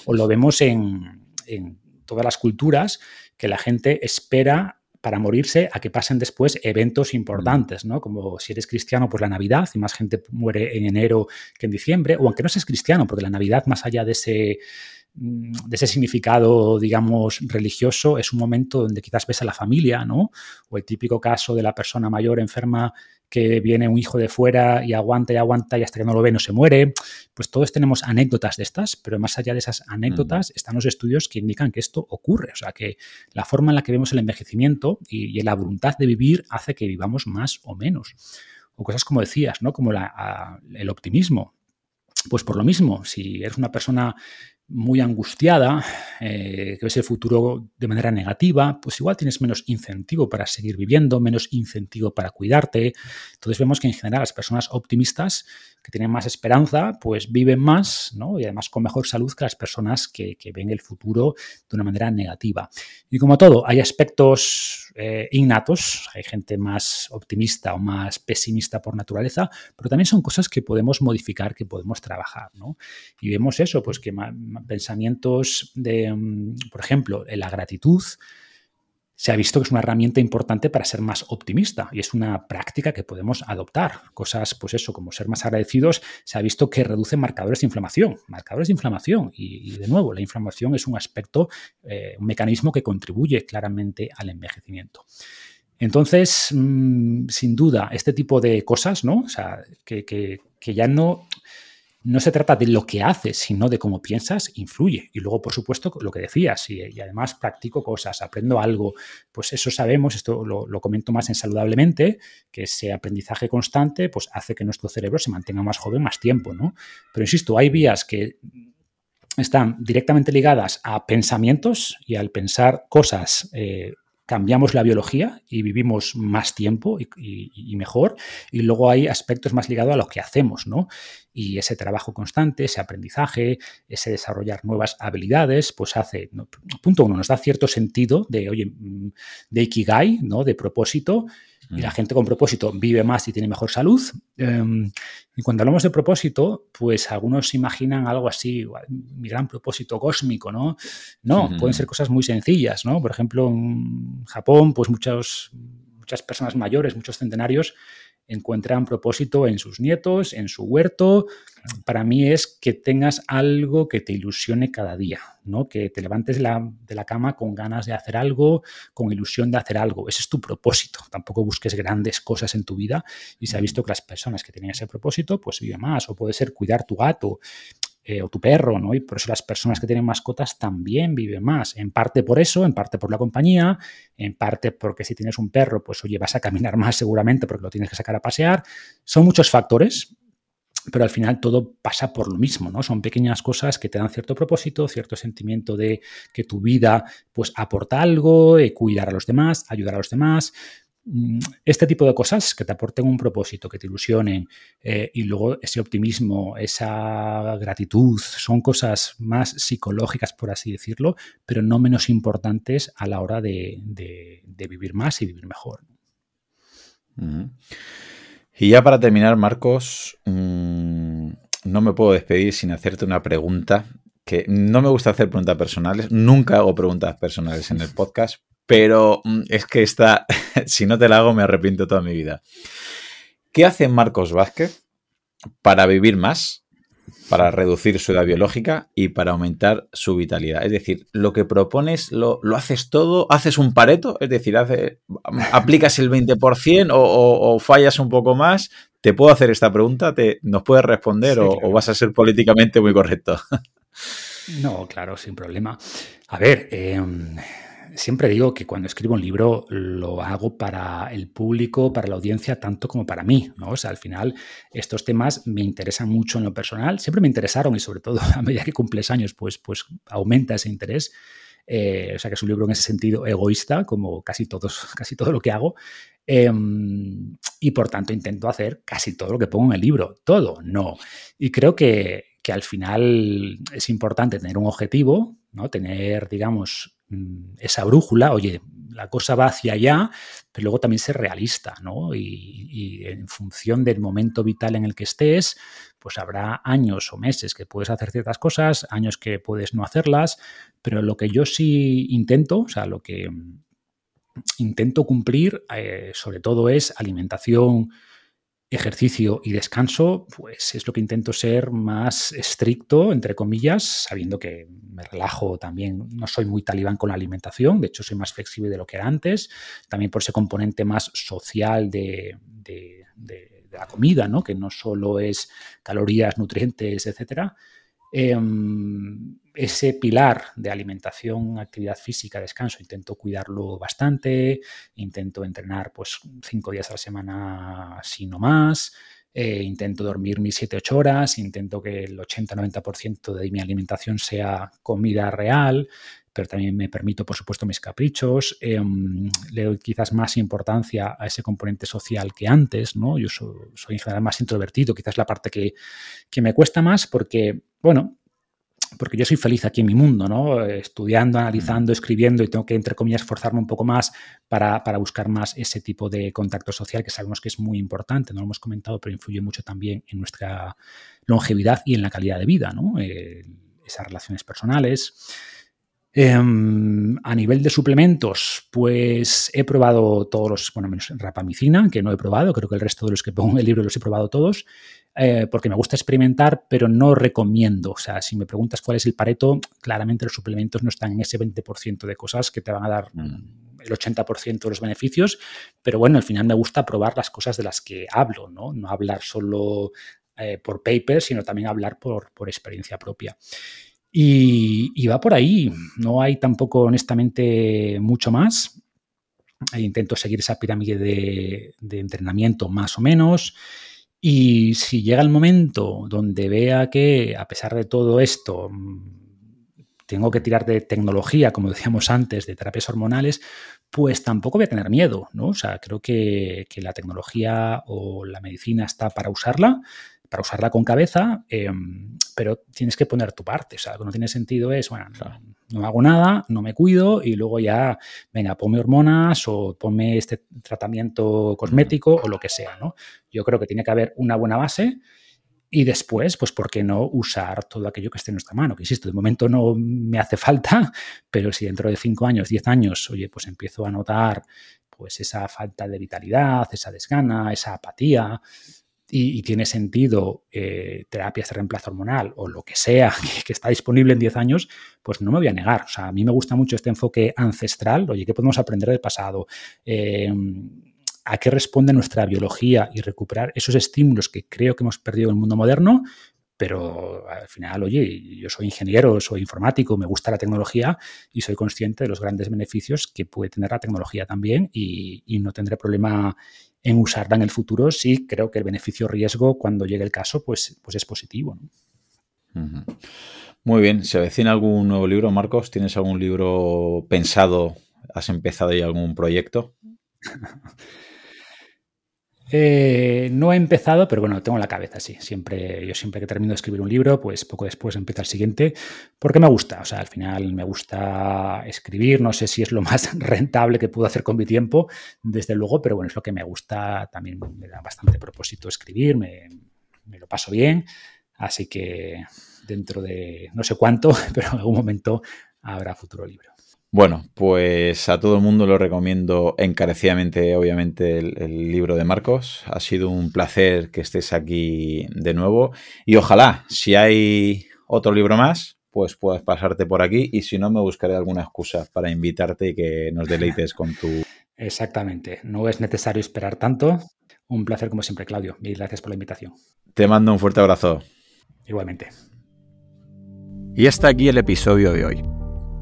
O lo vemos en, en todas las culturas, que la gente espera para morirse a que pasen después eventos importantes, ¿no? Como si eres cristiano, pues la Navidad, y más gente muere en enero que en diciembre, o aunque no seas cristiano, porque la Navidad, más allá de ese mm, de ese significado, digamos, religioso, es un momento donde quizás ves a la familia, ¿no? O el típico caso de la persona mayor enferma que viene un hijo de fuera y aguanta y aguanta y hasta que no lo ve no se muere. Pues todos tenemos anécdotas de estas, pero más allá de esas anécdotas están los estudios que indican que esto ocurre. O sea, que la forma en la que vemos el envejecimiento y, la voluntad de vivir hace que vivamos más o menos. O cosas como decías, ¿no? Como el optimismo. Pues por lo mismo, si eres una persona muy angustiada, eh, que ves el futuro de manera negativa, pues igual tienes menos incentivo para seguir viviendo, menos incentivo para cuidarte. Entonces vemos que en general las personas optimistas que tienen más esperanza, pues viven más ¿no? y además con mejor salud que las personas que, ven el futuro de una manera negativa. Y como todo, hay aspectos eh, innatos, hay gente más optimista o más pesimista por naturaleza, pero también son cosas que podemos modificar, que podemos trabajar. ¿no? Y vemos eso, pues que pensamientos de, mm, por ejemplo, la gratitud, se ha visto que es una herramienta importante para ser más optimista y es una práctica que podemos adoptar. Cosas, pues eso, como ser más agradecidos, se ha visto que reduce marcadores de inflamación. Marcadores de inflamación. Y, de nuevo, la inflamación es un aspecto, eh, un mecanismo que contribuye claramente al envejecimiento. Entonces, mm, sin duda, este tipo de cosas, ¿no? O sea, que, que ya no no se trata de lo que haces, sino de cómo piensas, influye. Y luego, por supuesto, lo que decías, y, además practico cosas, aprendo algo, pues eso sabemos, esto lo, comento más en saludablemente, que ese aprendizaje constante pues hace que nuestro cerebro se mantenga más joven más tiempo, ¿no? Pero insisto, hay vías que están directamente ligadas a pensamientos y al pensar cosas eh, cambiamos la biología y vivimos más tiempo y, mejor. Y luego hay aspectos más ligados a lo que hacemos, ¿no? Y ese trabajo constante, ese aprendizaje, ese desarrollar nuevas habilidades, pues hace, punto uno, nos da cierto sentido de, oye, mm, de ikigai, ¿no? De propósito y la mm. gente con propósito vive más y tiene mejor salud. Em, y cuando hablamos de propósito, pues algunos se imaginan algo así, mi gran propósito cósmico, ¿no? No, pueden ser cosas muy sencillas, ¿no? Por ejemplo, en Japón, pues muchos, muchas personas mayores, muchos centenarios, encuentran propósito en sus nietos, en su huerto. Para mí es que tengas algo que te ilusione cada día, ¿no? Que te levantes de la, de la, cama con ganas de hacer algo, con ilusión de hacer algo. Ese es tu propósito. Tampoco busques grandes cosas en tu vida y se ha visto que las personas que tienen ese propósito, pues viven más. O puede ser cuidar tu gato, eh, o tu perro, ¿no? Y por eso las personas que tienen mascotas también viven más. En parte por eso, en parte por la compañía, en parte porque si tienes un perro, pues oye, vas a caminar más seguramente porque lo tienes que sacar a pasear. Son muchos factores, pero al final todo pasa por lo mismo, ¿no? Son pequeñas cosas que te dan cierto propósito, cierto sentimiento de que tu vida pues aporta algo, eh, cuidar a los demás, ayudar a los demás, este tipo de cosas que te aporten un propósito, que te ilusionen eh, y luego ese optimismo, esa gratitud, son cosas más psicológicas, por así decirlo, pero no menos importantes a la hora de, vivir más y vivir mejor. Y ya para terminar, Marcos, mm, no me puedo despedir sin hacerte una pregunta que no me gusta hacer preguntas personales, nunca hago preguntas personales en el podcast, pero mm, es que esta, si no te la hago, me arrepiento toda mi vida. ¿Qué hace Marcos Vázquez para vivir más, para reducir su edad biológica y para aumentar su vitalidad? Es decir, lo que propones lo, haces todo, haces un pareto, es decir, aplicas el 20% o, fallas un poco más. ¿Te puedo hacer esta pregunta? ¿Te, ¿Nos puedes responder o, o vas a ser políticamente muy correcto? No, claro, sin problema. A ver, eh, siempre digo que cuando escribo un libro lo hago para el público, para la audiencia, tanto como para mí, ¿no? O sea, al final estos temas me interesan mucho en lo personal, siempre me interesaron y sobre todo a medida que cumples años, pues, pues aumenta ese interés. Eh, o sea que es un libro en ese sentido egoísta, como casi, todos, casi todo lo que hago. Em, y por tanto intento hacer casi todo lo que pongo en el libro. Todo, no. Y creo que, que al final es importante tener un objetivo, ¿no? Tener, digamos, esa brújula, oye, la cosa va hacia allá, pero luego también ser realista, ¿no? Y, en función del momento vital en el que estés, pues habrá años o meses que puedes hacer ciertas cosas, años que puedes no hacerlas, pero lo que yo sí intento, o sea, lo que intento cumplir, eh, sobre todo es alimentación ejercicio y descanso, pues es lo que intento ser más estricto, entre comillas, sabiendo que me relajo también, no soy muy talibán con la alimentación, de hecho soy más flexible de lo que era antes, también por ese componente más social de, la comida, ¿no? que no solo es calorías, nutrientes, etcétera, Em, ese pilar de alimentación, actividad física, descanso, intento cuidarlo bastante, intento entrenar pues cinco días a la semana, si no más. eh, intento dormir mis 7-8 horas, intento que el 80-90% de mi alimentación sea comida real, pero también me permito, por supuesto, mis caprichos. Em, le doy quizás más importancia a ese componente social que antes, ¿no? Yo soy, en general más introvertido, quizás la parte que, que me cuesta más porque, bueno, porque yo soy feliz aquí en mi mundo, ¿no? Estudiando, analizando, escribiendo y tengo que, entre comillas, forzarme un poco más para, buscar más ese tipo de contacto social que sabemos que es muy importante, no lo hemos comentado, pero influye mucho también en nuestra longevidad y en la calidad de vida, ¿no? Eh, esas relaciones personales. Em, a nivel de suplementos, pues he probado todos los, bueno, menos rapamicina, que no he probado, creo que el resto de los que pongo en el libro los he probado todos. Eh, porque me gusta experimentar, pero no recomiendo. O sea, si me preguntas cuál es el pareto, claramente los suplementos no están en ese 20% de cosas que te van a dar mm. el 80% de los beneficios, pero bueno, al final me gusta probar las cosas de las que hablo, no, no hablar solo eh, por paper, sino también hablar por, por experiencia propia. Y, va por ahí, no hay tampoco honestamente mucho más. Intento seguir esa pirámide de, de entrenamiento más o menos. Y si llega el momento donde vea que, a pesar de todo esto, mm, tengo que tirar de tecnología, como decíamos antes, de terapias hormonales, pues tampoco voy a tener miedo, ¿no? O sea, creo que, que la tecnología o la medicina está para usarla, para usarla con cabeza, em, pero tienes que poner tu parte. O sea, lo que no tiene sentido es, bueno, no, hago nada, no me cuido y luego ya, venga, ponme hormonas o ponme este tratamiento cosmético o lo que sea, ¿no? Yo creo que tiene que haber una buena base y después, pues, ¿por qué no usar todo aquello que esté en nuestra mano? Que insisto, de momento no me hace falta, pero si dentro de cinco años, diez años, oye, pues empiezo a notar pues esa falta de vitalidad, esa desgana, esa apatía, y, tiene sentido eh, terapias de reemplazo hormonal o lo que sea que, está disponible en 10 años, pues no me voy a negar. O sea, a mí me gusta mucho este enfoque ancestral, oye, ¿qué podemos aprender del pasado? Em, ¿A qué responde nuestra biología y recuperar esos estímulos que creo que hemos perdido en el mundo moderno? Pero al final, oye, yo soy ingeniero, soy informático, me gusta la tecnología y soy consciente de los grandes beneficios que puede tener la tecnología también y, y no tendré problema en usarla en el futuro sí creo que el beneficio-riesgo cuando llegue el caso pues, pues es positivo. Muy bien, ¿se avecina algún nuevo libro, Marcos? ¿Tienes algún libro pensado? ¿Has empezado ya algún proyecto? Eh, no he empezado, pero bueno, tengo en la cabeza, sí. Siempre, yo siempre que termino de escribir un libro, pues poco después empieza el siguiente, porque me gusta. O sea, al final me gusta escribir. No sé si es lo más rentable que puedo hacer con mi tiempo, desde luego, pero bueno, es lo que me gusta. También me da bastante propósito escribir, me, me lo paso bien. Así que dentro de no sé cuánto, pero en algún momento habrá futuro libro. Bueno, pues a todo el mundo lo recomiendo encarecidamente, obviamente, el, libro de Marcos. Ha sido un placer que estés aquí de nuevo y ojalá, si hay otro libro más, pues puedas pasarte por aquí y si no, me buscaré alguna excusa para invitarte y que nos deleites con tu... Exactamente, no es necesario esperar tanto. Un placer como siempre, Claudio, y gracias por la invitación. Te mando un fuerte abrazo. Igualmente. Y hasta aquí el episodio de hoy.